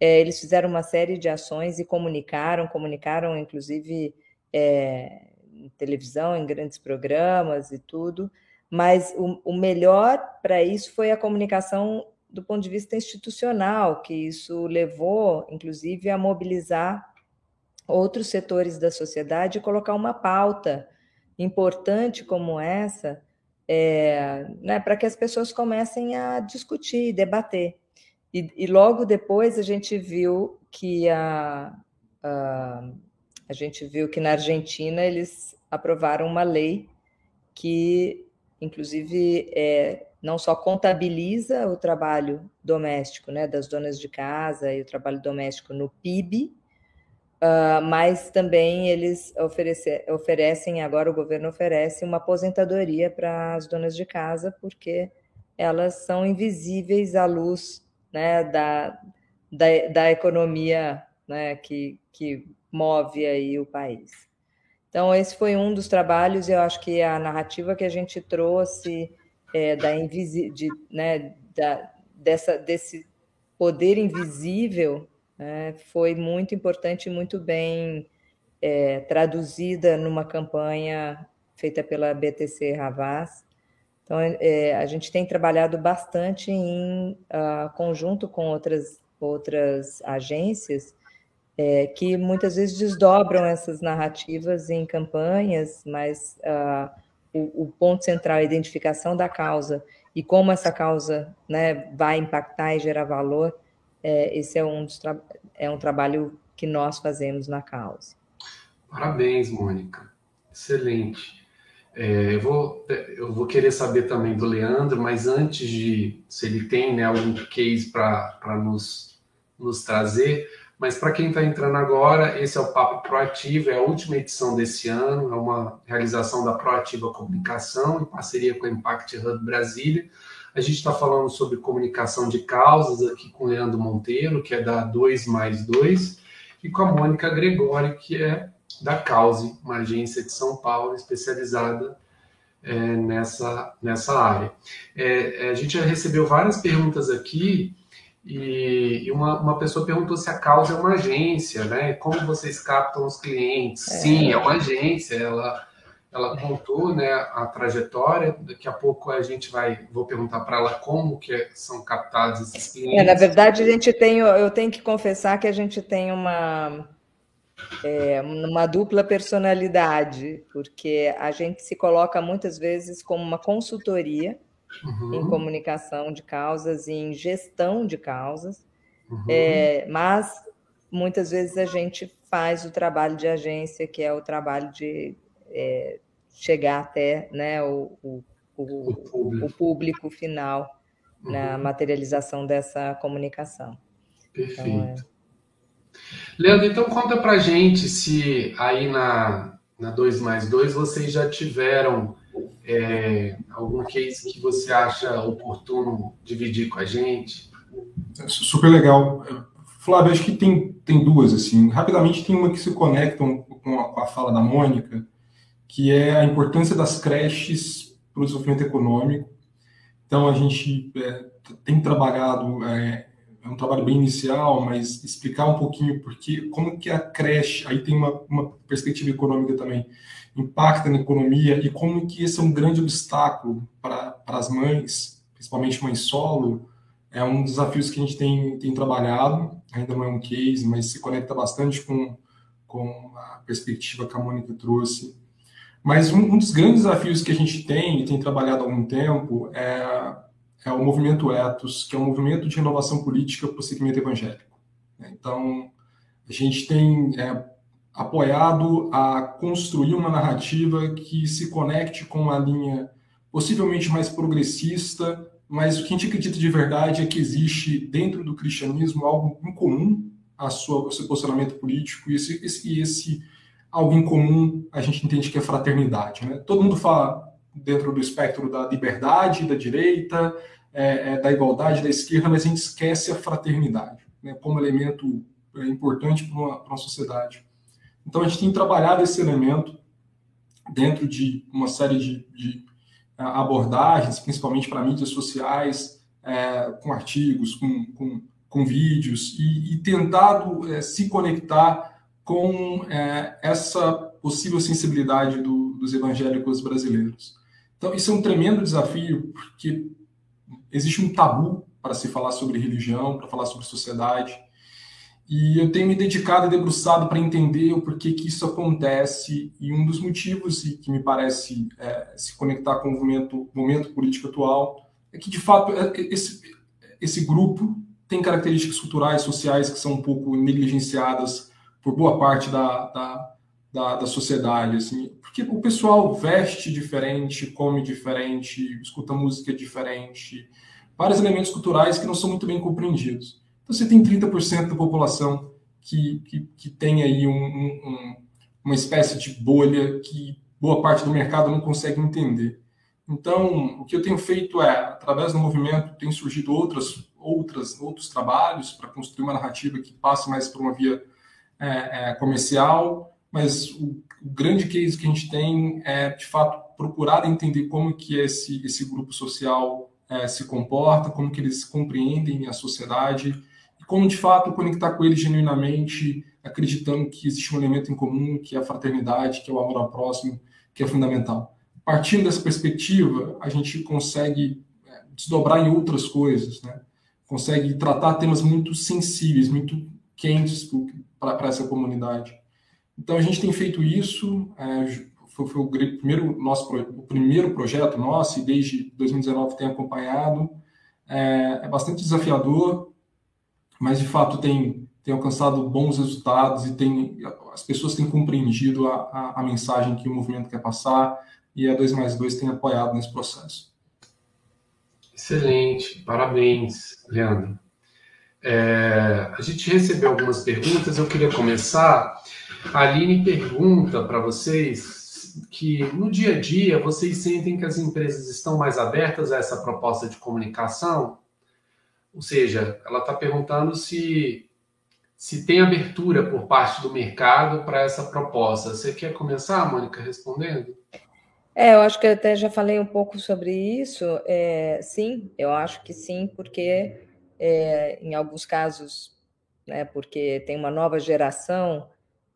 É, eles fizeram uma série de ações e comunicaram, comunicaram inclusive é, em televisão, em grandes programas e tudo, mas o, o melhor para isso foi a comunicação do ponto de vista institucional, que isso levou, inclusive, a mobilizar outros setores da sociedade e colocar uma pauta importante como essa, é, né, para que as pessoas comecem a discutir, debater. E, e logo depois a gente viu que a, a, a gente viu que na Argentina eles aprovaram uma lei que, inclusive, é, não só contabiliza o trabalho doméstico, né, das donas de casa e o trabalho doméstico no PIB, uh, mas também eles oferece, oferecem, agora o governo oferece uma aposentadoria para as donas de casa, porque elas são invisíveis à luz né, da, da, da economia né, que, que move aí o país. Então, esse foi um dos trabalhos, eu acho que a narrativa que a gente trouxe é, da, invisi de, né, da, dessa, desse poder invisível né, foi muito importante e muito bem é, traduzida numa campanha feita pela BTC Ravaz. Então, é, a gente tem trabalhado bastante em uh, conjunto com outras, outras agências é, que muitas vezes desdobram essas narrativas em campanhas, mas uh, o, o, ponto central é a identificação da causa e como essa causa né, vai impactar e gerar valor, é, esse é um, é um trabalho que nós fazemos na causa. Parabéns, Mônica. Excelente. É, eu, vou, eu vou querer saber também do Leandro, mas antes de se ele tem né, algum case para nos, nos trazer, mas para quem está entrando agora, esse é o Papo Proativo, é a última edição desse ano, é uma realização da Proativa Comunicação, em parceria com a Impact Hub Brasília. A gente está falando sobre comunicação de causas aqui com o Leandro Monteiro, que é da 2 mais 2, e com a Mônica Gregório, que é da Cause, uma agência de São Paulo especializada é, nessa, nessa área. É, a gente já recebeu várias perguntas aqui e, uma, uma pessoa perguntou se a causa é uma agência, né? Como vocês captam os clientes? É. Sim, é uma agência. Ela, ela contou, né, a trajetória. Daqui a pouco a gente vai, vou perguntar para ela como que são captados esses clientes. É, na verdade, a gente tem, eu tenho que confessar que a gente tem uma é, uma dupla personalidade, porque a gente se coloca muitas vezes como uma consultoria uhum. em comunicação de causas e em gestão de causas, uhum. é, mas muitas vezes a gente faz o trabalho de agência, que é o trabalho de é, chegar até né, o, o, o, o público. público. final uhum. na materialização dessa comunicação. Perfeito. Então. Leandro, então conta pra gente se aí na, na 2 mais 2 vocês já tiveram é, algum case que você acha oportuno dividir com a gente? É super legal. Flávio, acho que tem, tem duas, assim. Rapidamente tem uma que se conectam com a, com a fala da Mônica, que é a importância das creches para o desenvolvimento econômico. Então, a gente é, tem trabalhado, é, é, um trabalho bem inicial, mas explicar um pouquinho porque, como que a creche, aí tem uma, uma perspectiva econômica também, impacta na economia e como que esse é um grande obstáculo para as mães, principalmente mães solo, é um dos desafios que a gente tem, tem trabalhado, ainda não é um case, mas se conecta bastante com, com a perspectiva que a Mônica trouxe. Mas um, um dos grandes desafios que a gente tem e tem trabalhado há algum tempo é, é o movimento Ethos, que é um movimento de renovação política para o segmento evangélico. Então, a gente tem é, apoiado a construir uma narrativa que se conecte com uma linha possivelmente mais progressista, mas o que a gente acredita de verdade é que existe dentro do cristianismo algo em comum a sua, ao seu posicionamento político, e esse, esse, esse algo em comum a gente entende que é fraternidade. Né? Todo mundo fala dentro do espectro da liberdade, da direita, é, é, da igualdade, da esquerda, mas a gente esquece a fraternidade né? como elemento é, importante para uma, uma sociedade. Então, a gente tem trabalhado esse elemento dentro de uma série de, de é, abordagens, principalmente para mídias sociais, é, com artigos, com, com, com vídeos, e, e tentado é, se conectar com é, essa possível sensibilidade do, dos evangélicos brasileiros. Então, isso é um tremendo desafio, porque existe um tabu para se falar sobre religião, para falar sobre sociedade, e eu tenho me dedicado e debruçado para entender o porquê que isso acontece e um dos motivos que me parece é, se conectar com o momento, momento político atual é que, de fato, é, esse, esse grupo tem características culturais, sociais que são um pouco negligenciadas por boa parte da, da, da, da sociedade, assim, porque o pessoal veste diferente, come diferente, escuta música diferente, vários elementos culturais que não são muito bem compreendidos. Então, você tem 30% da população que, que, que tem aí um, um, uma espécie de bolha que boa parte do mercado não consegue entender. Então, o que eu tenho feito é, através do movimento, tem surgido outras, outras, outros trabalhos para construir uma narrativa que passe mais por uma via é, é, comercial, mas o, o, grande case que a gente tem é, de fato, procurar entender como que esse, esse grupo social é, se comporta, como que eles compreendem a sociedade, e como, de fato, conectar com eles genuinamente, acreditando que existe um elemento em comum, que é a fraternidade, que é o amor ao próximo, que é fundamental. Partindo dessa perspectiva, a gente consegue é, desdobrar em outras coisas, né? consegue tratar temas muito sensíveis, muito quentes para essa comunidade. Então a gente tem feito isso, é, foi, foi, o primeiro nosso o primeiro projeto nosso e desde 2019 tem acompanhado. É, é, bastante desafiador, mas de fato tem tem alcançado bons resultados e tem as pessoas têm compreendido a, a, a mensagem que o movimento quer passar e a 2 mais 2 tem apoiado nesse processo. Excelente, parabéns, Leandro. É, a gente recebeu algumas perguntas, eu queria começar. A Aline pergunta para vocês que no dia a dia vocês sentem que as empresas estão mais abertas a essa proposta de comunicação? Ou seja, ela está perguntando se, se tem abertura por parte do mercado para essa proposta. Você quer começar, Mônica, respondendo? É, eu acho que eu até já falei um pouco sobre isso. É, sim, eu acho que sim, porque é, em alguns casos, né, porque tem uma nova geração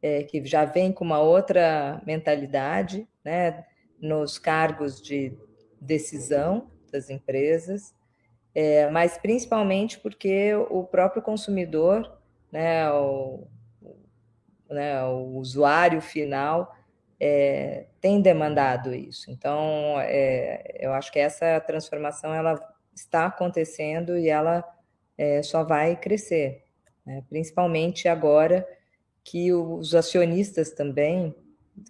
é, que já vem com uma outra mentalidade, né, nos cargos de decisão das empresas, é, mas principalmente porque o próprio consumidor, né, o, né, o usuário final, é, tem demandado isso. Então, é, eu acho que essa transformação ela está acontecendo e ela é, só vai crescer, né? principalmente agora que os acionistas também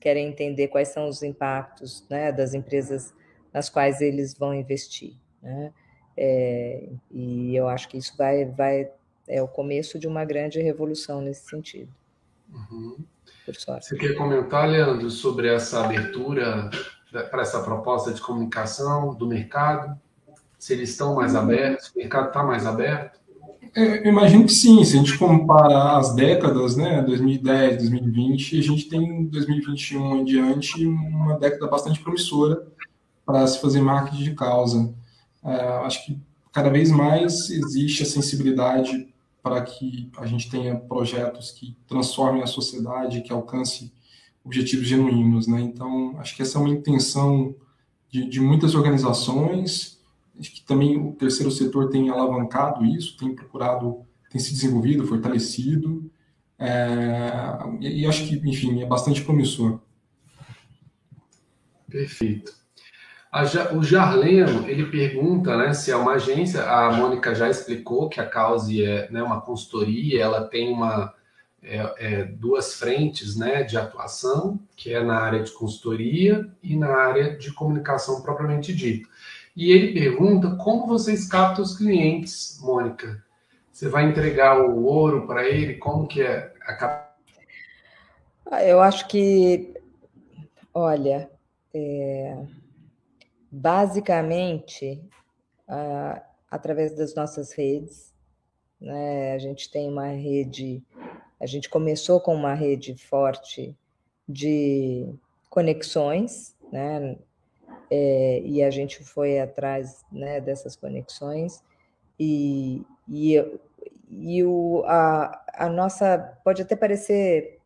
querem entender quais são os impactos né, das empresas nas quais eles vão investir. Né? É, e eu acho que isso vai, vai é o começo de uma grande revolução nesse sentido. Uhum. Você quer comentar, Leandro, sobre essa abertura para essa proposta de comunicação do mercado? Se eles estão mais abertos, o mercado está mais aberto? É, eu imagino que sim. Se a gente compara as décadas, né, 2010, 2020, a gente tem 2021 em diante uma década bastante promissora para se fazer marketing de causa. É, acho que cada vez mais existe a sensibilidade para que a gente tenha projetos que transformem a sociedade, que alcance objetivos genuínos, né? Então, acho que essa é uma intenção de, de muitas organizações, acho que também o terceiro setor tem alavancado isso, tem procurado, tem se desenvolvido, fortalecido, é, e, acho que, enfim, é bastante promissor. Perfeito. O Jarleno, ele pergunta né, se é uma agência, a Mônica já explicou que a Cause é né, uma consultoria, ela tem uma, é, é, duas frentes né, de atuação, que é na área de consultoria e na área de comunicação propriamente dita. E ele pergunta como vocês captam os clientes, Mônica? Você vai entregar o ouro para ele? Como que é a. Ah, eu acho que, olha, é basicamente uh, através das nossas redes. Né? A gente tem uma rede, a gente começou com uma rede forte de conexões, né? É, e a gente foi atrás né, dessas conexões e, e, e o, a, a nossa pode até parecer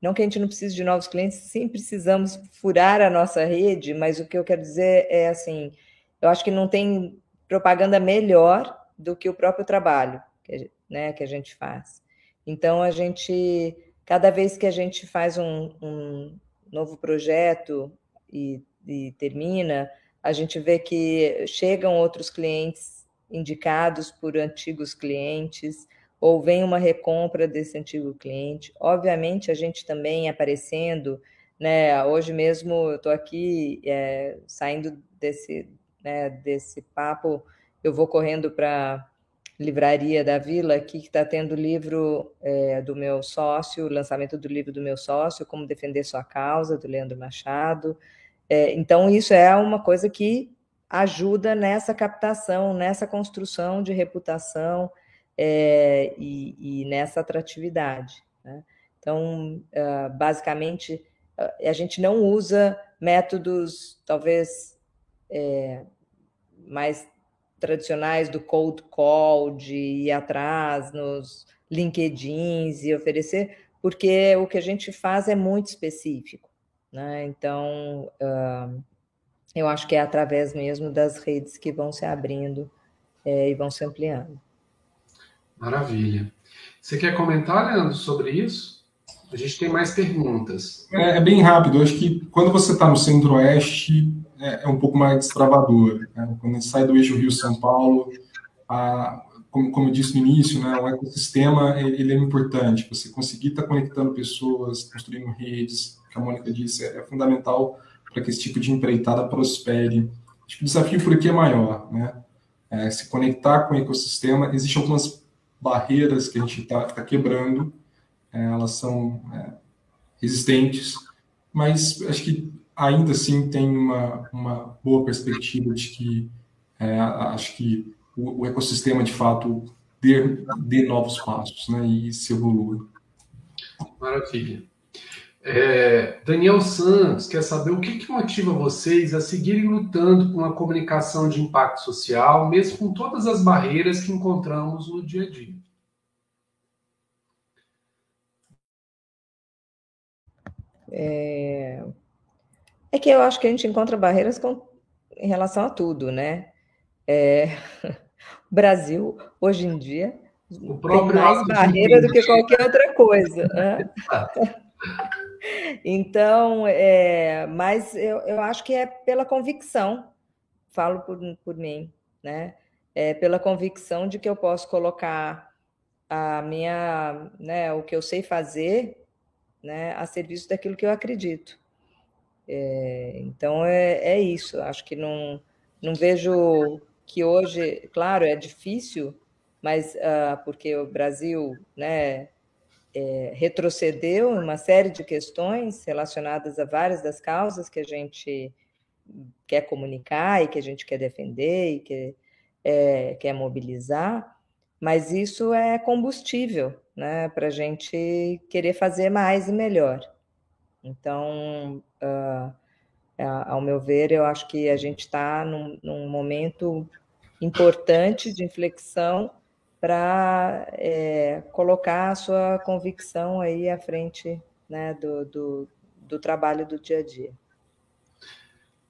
não que a gente não precise de novos clientes, sim precisamos furar a nossa rede, mas o que eu quero dizer é assim, eu acho que não tem propaganda melhor do que o próprio trabalho que, né, que a gente faz. Então, a gente, cada vez que a gente faz um, um novo projeto e, e termina, a gente vê que chegam outros clientes indicados por antigos clientes, ou vem uma recompra desse antigo cliente. Obviamente, a gente também aparecendo, né? Hoje mesmo eu estou aqui é, saindo desse, né, desse papo, eu vou correndo para livraria da Vila, aqui que está tendo o livro é, do meu sócio, lançamento do livro do meu sócio, Como Defender Sua Causa, do Leandro Machado. É, então, isso é uma coisa que ajuda nessa captação, nessa construção de reputação é, e, e, nessa atratividade. Né? Então, uh, basicamente, uh, a gente não usa métodos, talvez, é, mais tradicionais do cold call, de ir atrás nos LinkedIns e oferecer, porque o que a gente faz é muito específico. Né? Então, uh, eu acho que é através mesmo das redes que vão se abrindo é, e vão se ampliando. Maravilha. Você quer comentar, Leandro, sobre isso? A gente tem mais perguntas. É, é bem rápido. Eu acho que quando você está no centro-oeste, é, é, um pouco mais destravador. Né? Quando a gente sai do eixo Rio-São Paulo, a, como, como eu disse no início, né, o ecossistema ele é importante. Você conseguir estar tá conectando pessoas, construindo redes, que a Mônica disse, é, fundamental para que esse tipo de empreitada prospere. Acho que o desafio por aqui é maior, né? É, se conectar com o ecossistema. Existem algumas barreiras que a gente está tá quebrando, é, elas são é, existentes, mas acho que ainda assim tem uma, uma boa perspectiva de que é, acho que o, o, ecossistema de fato dê, dê novos passos né, e se evolua. Maravilha. É, Daniel Santos quer saber o que, que, motiva vocês a seguirem lutando com a comunicação de impacto social, mesmo com todas as barreiras que encontramos no dia a dia. É, é que eu acho que a gente encontra barreiras com, em relação a tudo, né? É, <laughs> o Brasil, hoje em dia, tem mais barreira do que qualquer outra coisa. Né? Então, é, mas eu, eu acho que é pela convicção, falo por, por mim, né? É pela convicção de que eu posso colocar a minha, né, o que eu sei fazer, né, a serviço daquilo que eu acredito. É, então é, é isso. Acho que não, não vejo que hoje, claro, é difícil, mas uh, porque o Brasil, né, é, retrocedeu em uma série de questões relacionadas a várias das causas que a gente quer comunicar e que a gente quer defender e que é, quer mobilizar, mas isso é combustível né, para a gente querer fazer mais e melhor. Então, uh, ao meu ver, eu acho que a gente está num, num momento importante de inflexão para é, colocar a sua convicção aí à frente né, do, do, do trabalho do dia a dia.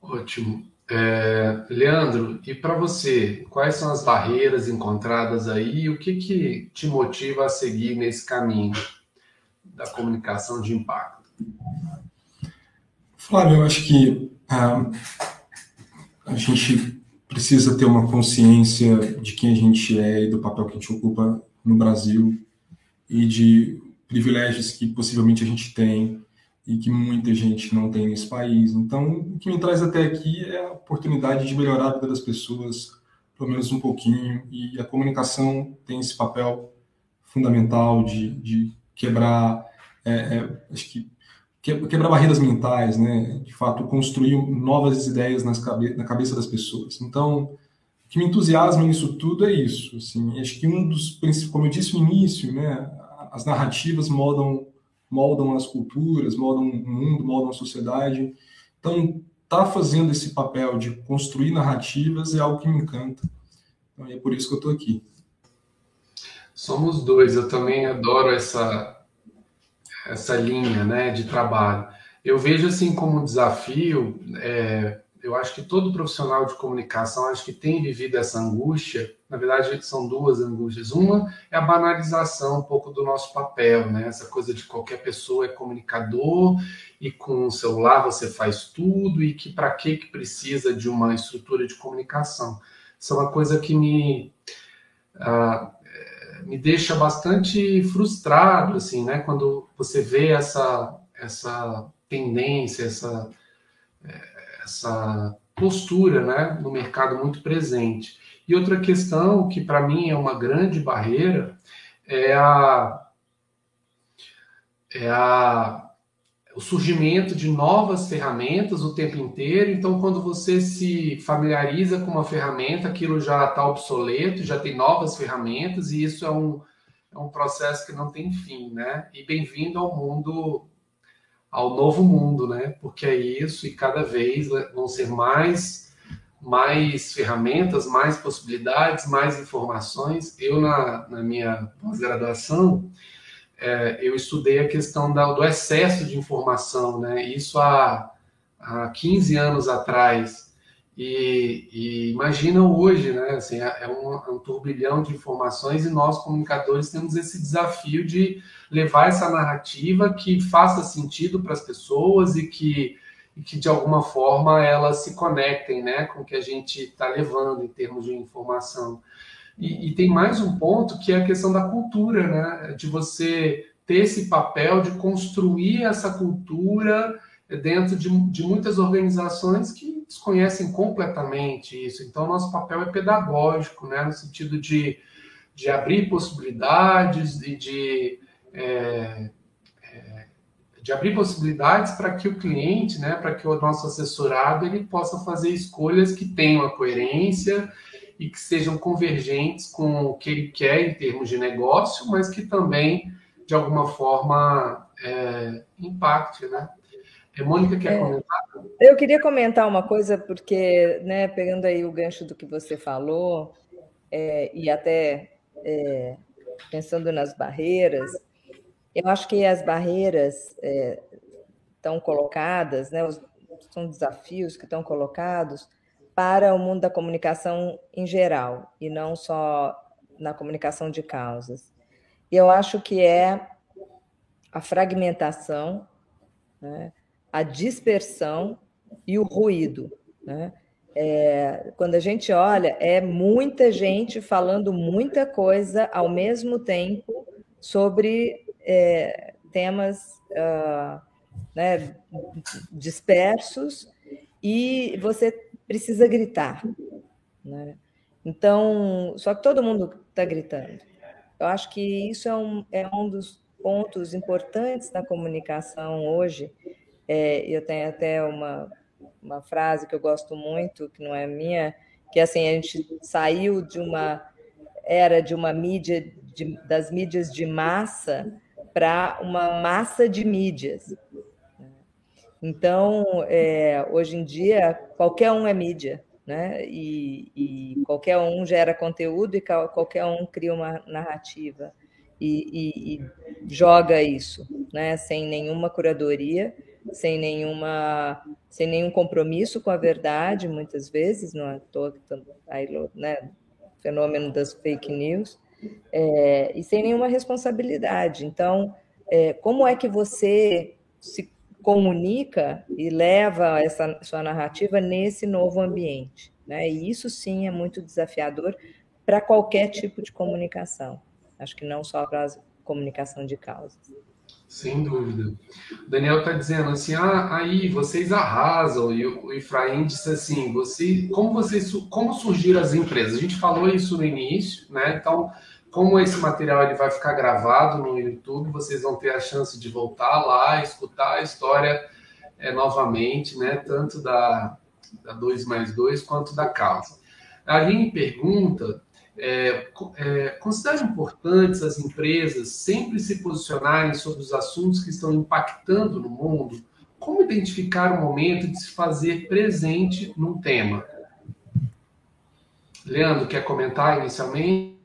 Ótimo. É, Leandro, e para você, quais são as barreiras encontradas aí e o que, que te motiva a seguir nesse caminho da comunicação de impacto? Flávio, eu acho que ah, a gente precisa ter uma consciência de quem a gente é e do papel que a gente ocupa no Brasil e de privilégios que possivelmente a gente tem e que muita gente não tem nesse país. Então, o que me traz até aqui é a oportunidade de melhorar a vida das pessoas, pelo menos um pouquinho, e a comunicação tem esse papel fundamental de, de quebrar, é, é, acho que quebrar barreiras mentais, né? De fato, construir novas ideias cabe na cabeça das pessoas. Então, o que me entusiasma nisso tudo é isso. Assim, acho que um dos princípios, como eu disse no início, né? As narrativas moldam moldam as culturas, moldam o mundo, moldam a sociedade. Então, tá fazendo esse papel de construir narrativas é algo que me encanta. Então, é por isso que eu estou aqui. Somos dois. Eu também adoro essa essa linha né, de trabalho. Eu vejo assim como desafio, é, eu acho que todo profissional de comunicação acho que tem vivido essa angústia. Na verdade, são duas angústias. Uma é a banalização um pouco do nosso papel, né? Essa coisa de qualquer pessoa é comunicador e com o celular você faz tudo e que para que que precisa de uma estrutura de comunicação. Isso é uma coisa que me uh, me deixa bastante frustrado, assim, né? Quando você vê essa, essa tendência, essa, é, essa postura, né, no mercado muito presente. E outra questão que para mim é uma grande barreira é a é a o surgimento de novas ferramentas o tempo inteiro. Então, quando você se familiariza com uma ferramenta, aquilo já está obsoleto, já tem novas ferramentas, e isso é um, é um processo que não tem fim, né? E bem-vindo ao mundo, ao novo mundo, né? Porque é isso, e cada vez vão ser mais, mais ferramentas, mais possibilidades, mais informações. Eu, na, na minha pós-graduação, é, eu estudei a questão da, do excesso de informação, né? Isso há, há 15 anos atrás. E, e imagina hoje, né? Assim, é, é um, é um, turbilhão de informações e nós, comunicadores, temos esse desafio de levar essa narrativa que faça sentido para as pessoas e que, e que, de alguma forma, elas se conectem né, com o que a gente está levando em termos de informação. E, e, tem mais um ponto que é a questão da cultura, né? De você ter esse papel de construir essa cultura dentro de, de muitas organizações que desconhecem completamente isso. Então, nosso papel é pedagógico, né? No sentido de, de abrir possibilidades e de, é, é, de abrir possibilidades para que o cliente, né? Para que o nosso assessorado ele possa fazer escolhas que tenham a coerência e que sejam convergentes com o que ele quer em termos de negócio, mas que também, de alguma forma, é, impacte, né? É, Mônica, quer é, comentar? Eu queria comentar uma coisa, porque, né, pegando aí o gancho do que você falou, é, e até é, pensando nas barreiras, eu acho que as barreiras estão é, colocadas, né, os, são desafios que estão colocados para o mundo da comunicação em geral, e não só na comunicação de causas. E eu acho que é a fragmentação, né, a dispersão e o ruído. Né? É, quando a gente olha, é muita gente falando muita coisa ao mesmo tempo sobre é, temas uh, né, dispersos, e você precisa gritar. Né? Então, só que todo mundo está gritando. Eu acho que isso é um, é um dos pontos importantes da comunicação hoje. É, eu tenho até uma, uma frase que eu gosto muito, que não é minha, que é assim, a gente saiu de uma era de uma mídia de, das mídias de massa para uma massa de mídias. Então, é, hoje em dia, qualquer um é mídia, né? E, e, qualquer um gera conteúdo e qualquer um cria uma narrativa e, e, e, joga isso, né? Sem nenhuma curadoria, sem nenhuma, sem nenhum compromisso com a verdade, muitas vezes, não é todo, né? Fenômeno das fake news é, e sem nenhuma responsabilidade. Então, é, como é que você se comunica e leva essa sua narrativa nesse novo ambiente. Né? E isso sim é muito desafiador para qualquer tipo de comunicação. Acho que não só para a comunicação de causas. Sem dúvida. O Daniel está dizendo assim, ah, aí vocês arrasam. E o Efraim disse assim, você, como vocês, como surgiram as empresas? A gente falou isso no início, né? Então, como esse material ele vai ficar gravado no YouTube, vocês vão ter a chance de voltar lá, escutar a história é, novamente, né? Tanto da, da 2 mais 2 quanto da causa. A Aline pergunta: é, é, considera importantes as empresas sempre se posicionarem sobre os assuntos que estão impactando no mundo? Como identificar o momento de se fazer presente num tema? Leandro, quer comentar inicialmente?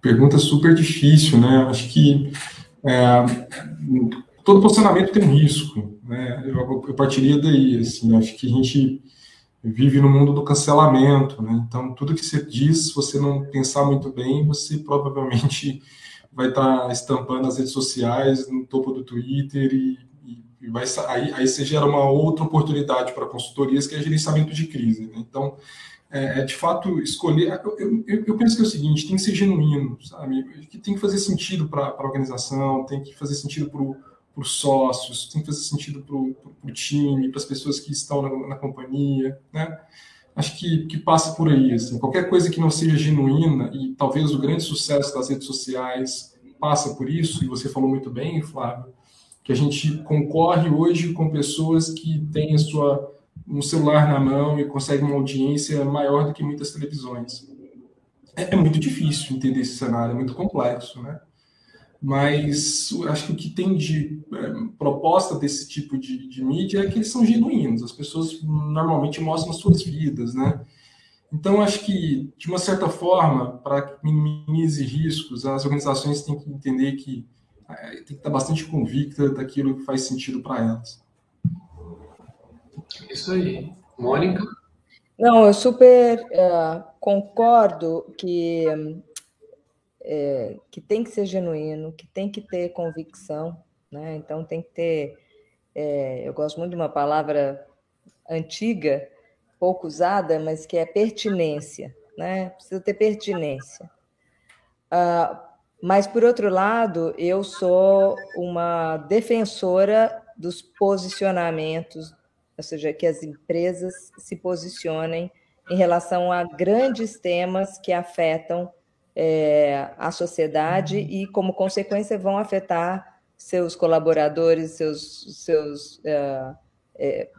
Pergunta super difícil, né? Acho que é, todo posicionamento tem um risco, né? Eu, eu partiria daí, assim, acho que a gente vive no mundo do cancelamento, né? Então, tudo que você diz, se você não pensar muito bem, você provavelmente <laughs> vai estar tá estampando nas redes sociais, no topo do Twitter e, e vai aí, aí você gera uma outra oportunidade para consultorias que é gerenciamento de crise. Né? Então, é, é de fato escolher. Eu, eu, eu, penso que é o seguinte: tem que ser genuíno, sabe? Que tem que fazer sentido para a organização, tem que fazer sentido para os sócios, tem que fazer sentido para o time, para as pessoas que estão na, na companhia, né? Acho que, que passa por aí. Assim. Qualquer coisa que não seja genuína, e talvez o grande sucesso das redes sociais passa por isso, e você falou muito bem, Flávio, que a gente concorre hoje com pessoas que têm a sua um celular na mão e consegue uma audiência maior do que muitas televisões. É, é muito difícil entender esse cenário, é muito complexo, né? Mas acho que o que tem de é, proposta desse tipo de, de, mídia é que eles são genuínos, as pessoas normalmente mostram suas vidas, né? Então, acho que, de uma certa forma, para que minimize riscos, as organizações têm que entender que é, tem que estar bastante convicta daquilo que faz sentido para elas. Isso aí. Mônica? Não, eu super uh, concordo que, é, que tem que ser genuíno, que tem que ter convicção, né? Então tem que ter. É, eu gosto muito de uma palavra antiga, pouco usada, mas que é pertinência, né? Precisa ter pertinência. Uh, mas, por outro lado, eu sou uma defensora dos posicionamentos ou seja, que as empresas se posicionem em relação a grandes temas que afetam é, a sociedade e, como consequência, vão afetar seus colaboradores, seus, seus, é, é,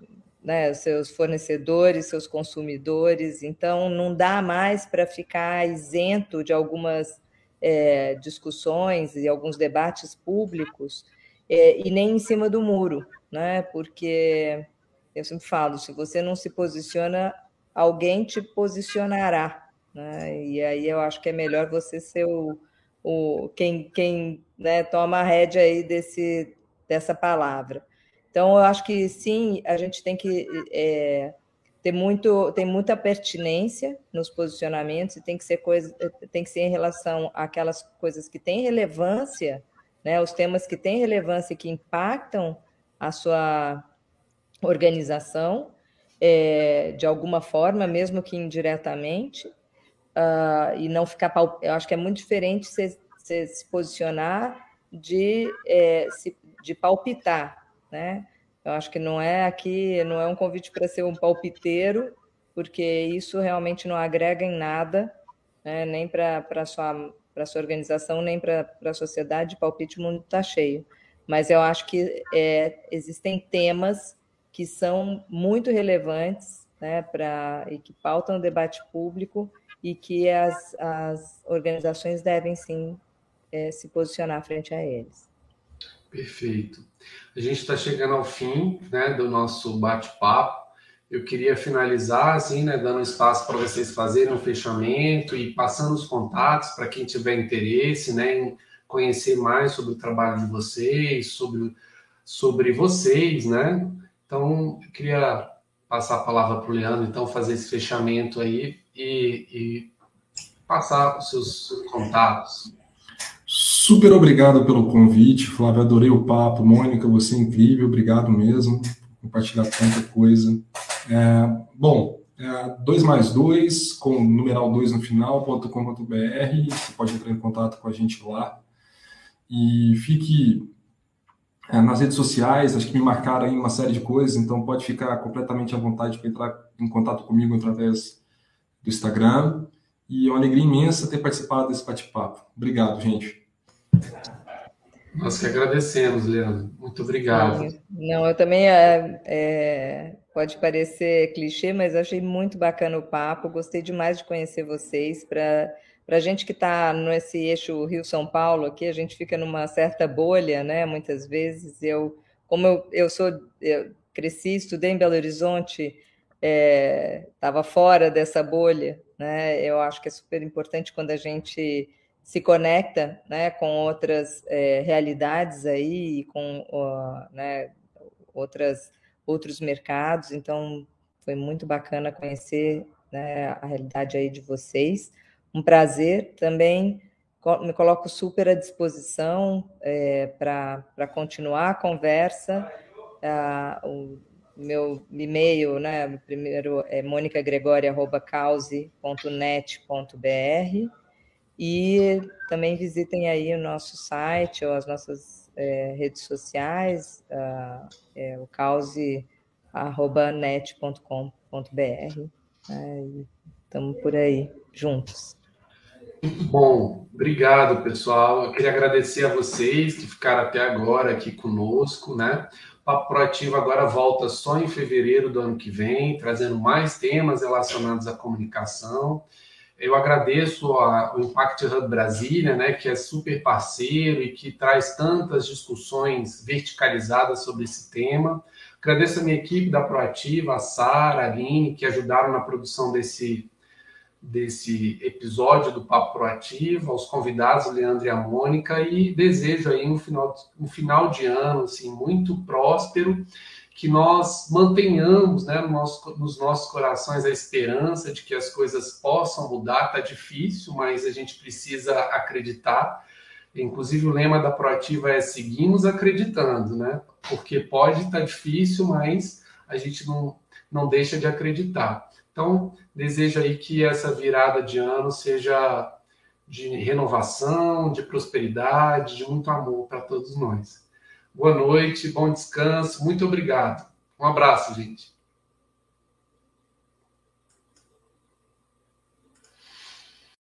né, seus fornecedores, seus consumidores. Então, não dá mais para ficar isento de algumas é, discussões e alguns debates públicos é, e nem em cima do muro, né? porque eu sempre falo, se você não se posiciona, alguém te posicionará. Né? E aí eu acho que é melhor você ser o, o quem, quem né, toma a rédea aí desse, dessa palavra. Então, eu acho que sim, a gente tem que é, ter muito, tem muita pertinência nos posicionamentos e tem que ser coisa, tem que ser em relação àquelas coisas que têm relevância, né, os temas que têm relevância e que impactam a sua organização, é, de alguma forma, mesmo que indiretamente, uh, e não ficar. Eu acho que é muito diferente você, se posicionar de, é, se, de palpitar, né? Eu acho que não é aqui, não é um convite para ser um palpiteiro, porque isso realmente não agrega em nada, né? nem para a sua, sua organização, nem para a sociedade. Palpite, o mundo está cheio. Mas eu acho que é, existem temas que são muito relevantes né, para e que pautam o debate público e que as, as organizações devem sim é, se posicionar frente a eles. Perfeito. A gente está chegando ao fim né, do nosso bate-papo. Eu queria finalizar, assim, né, dando espaço para vocês fazerem um fechamento e passando os contatos para quem tiver interesse né, em conhecer mais sobre o trabalho de vocês, sobre, sobre vocês, né? Então, eu queria passar a palavra para o Leandro, então, fazer esse fechamento aí e, e passar os seus contatos. Super obrigado pelo convite, Flávio. Adorei o papo. Mônica, você é incrível. Obrigado mesmo compartilhar tanta coisa. É, bom, é, 2 mais 2, com numeral 2 no final, .com.br. Você pode entrar em contato com a gente lá. E fique é, nas redes sociais, acho que me marcaram aí uma série de coisas, então pode ficar completamente à vontade para entrar em contato comigo através do Instagram. E é uma alegria imensa ter participado desse bate-papo. Obrigado, gente. Nós que agradecemos, Leandro. Muito obrigado. Não, eu também. É, é, pode parecer clichê, mas achei muito bacana o papo. Gostei demais de conhecer vocês. Para para a gente que está nesse eixo Rio-São Paulo, aqui a gente fica numa certa bolha, né? Muitas vezes eu, como eu, eu sou, eu cresci, estudei em Belo Horizonte, estava é, fora dessa bolha, né? Eu acho que é super importante quando a gente se conecta, né, com outras é, realidades aí, com né, outras outros mercados. Então foi muito bacana conhecer né, a realidade aí de vocês um prazer também. Me coloco super à disposição é, para continuar a conversa. o, meu e-mail, né? Primeiro é monicagregória.cause.net.br e também visitem aí o nosso site ou as nossas é, redes sociais, uh, é, o cause.net.com.br. Né? Estamos por aí, juntos. Muito bom, obrigado pessoal. Eu queria agradecer a vocês que ficaram até agora aqui conosco, né? O Papo Proativo agora volta só em fevereiro do ano que vem, trazendo mais temas relacionados à comunicação. Eu agradeço ao Impact Hub Brasília, né, que é super parceiro e que traz tantas discussões verticalizadas sobre esse tema. Agradeço a minha equipe da Proativa, a Sara, a Aline, que ajudaram na produção desse desse episódio do Papo Proativo, aos convidados, Leandro e a Mônica, e desejo aí um final, um final de ano assim, muito próspero, que nós mantenhamos né, no nosso, nos nossos corações a esperança de que as coisas possam mudar. Está difícil, mas a gente precisa acreditar. Inclusive, o lema da Proativa é seguimos acreditando, né? Porque pode estar tá difícil, mas a gente não, não deixa de acreditar. Então, desejo aí que essa virada de ano seja de renovação, de prosperidade, de muito amor para todos nós. Boa noite, bom descanso, muito obrigado. Um abraço, gente.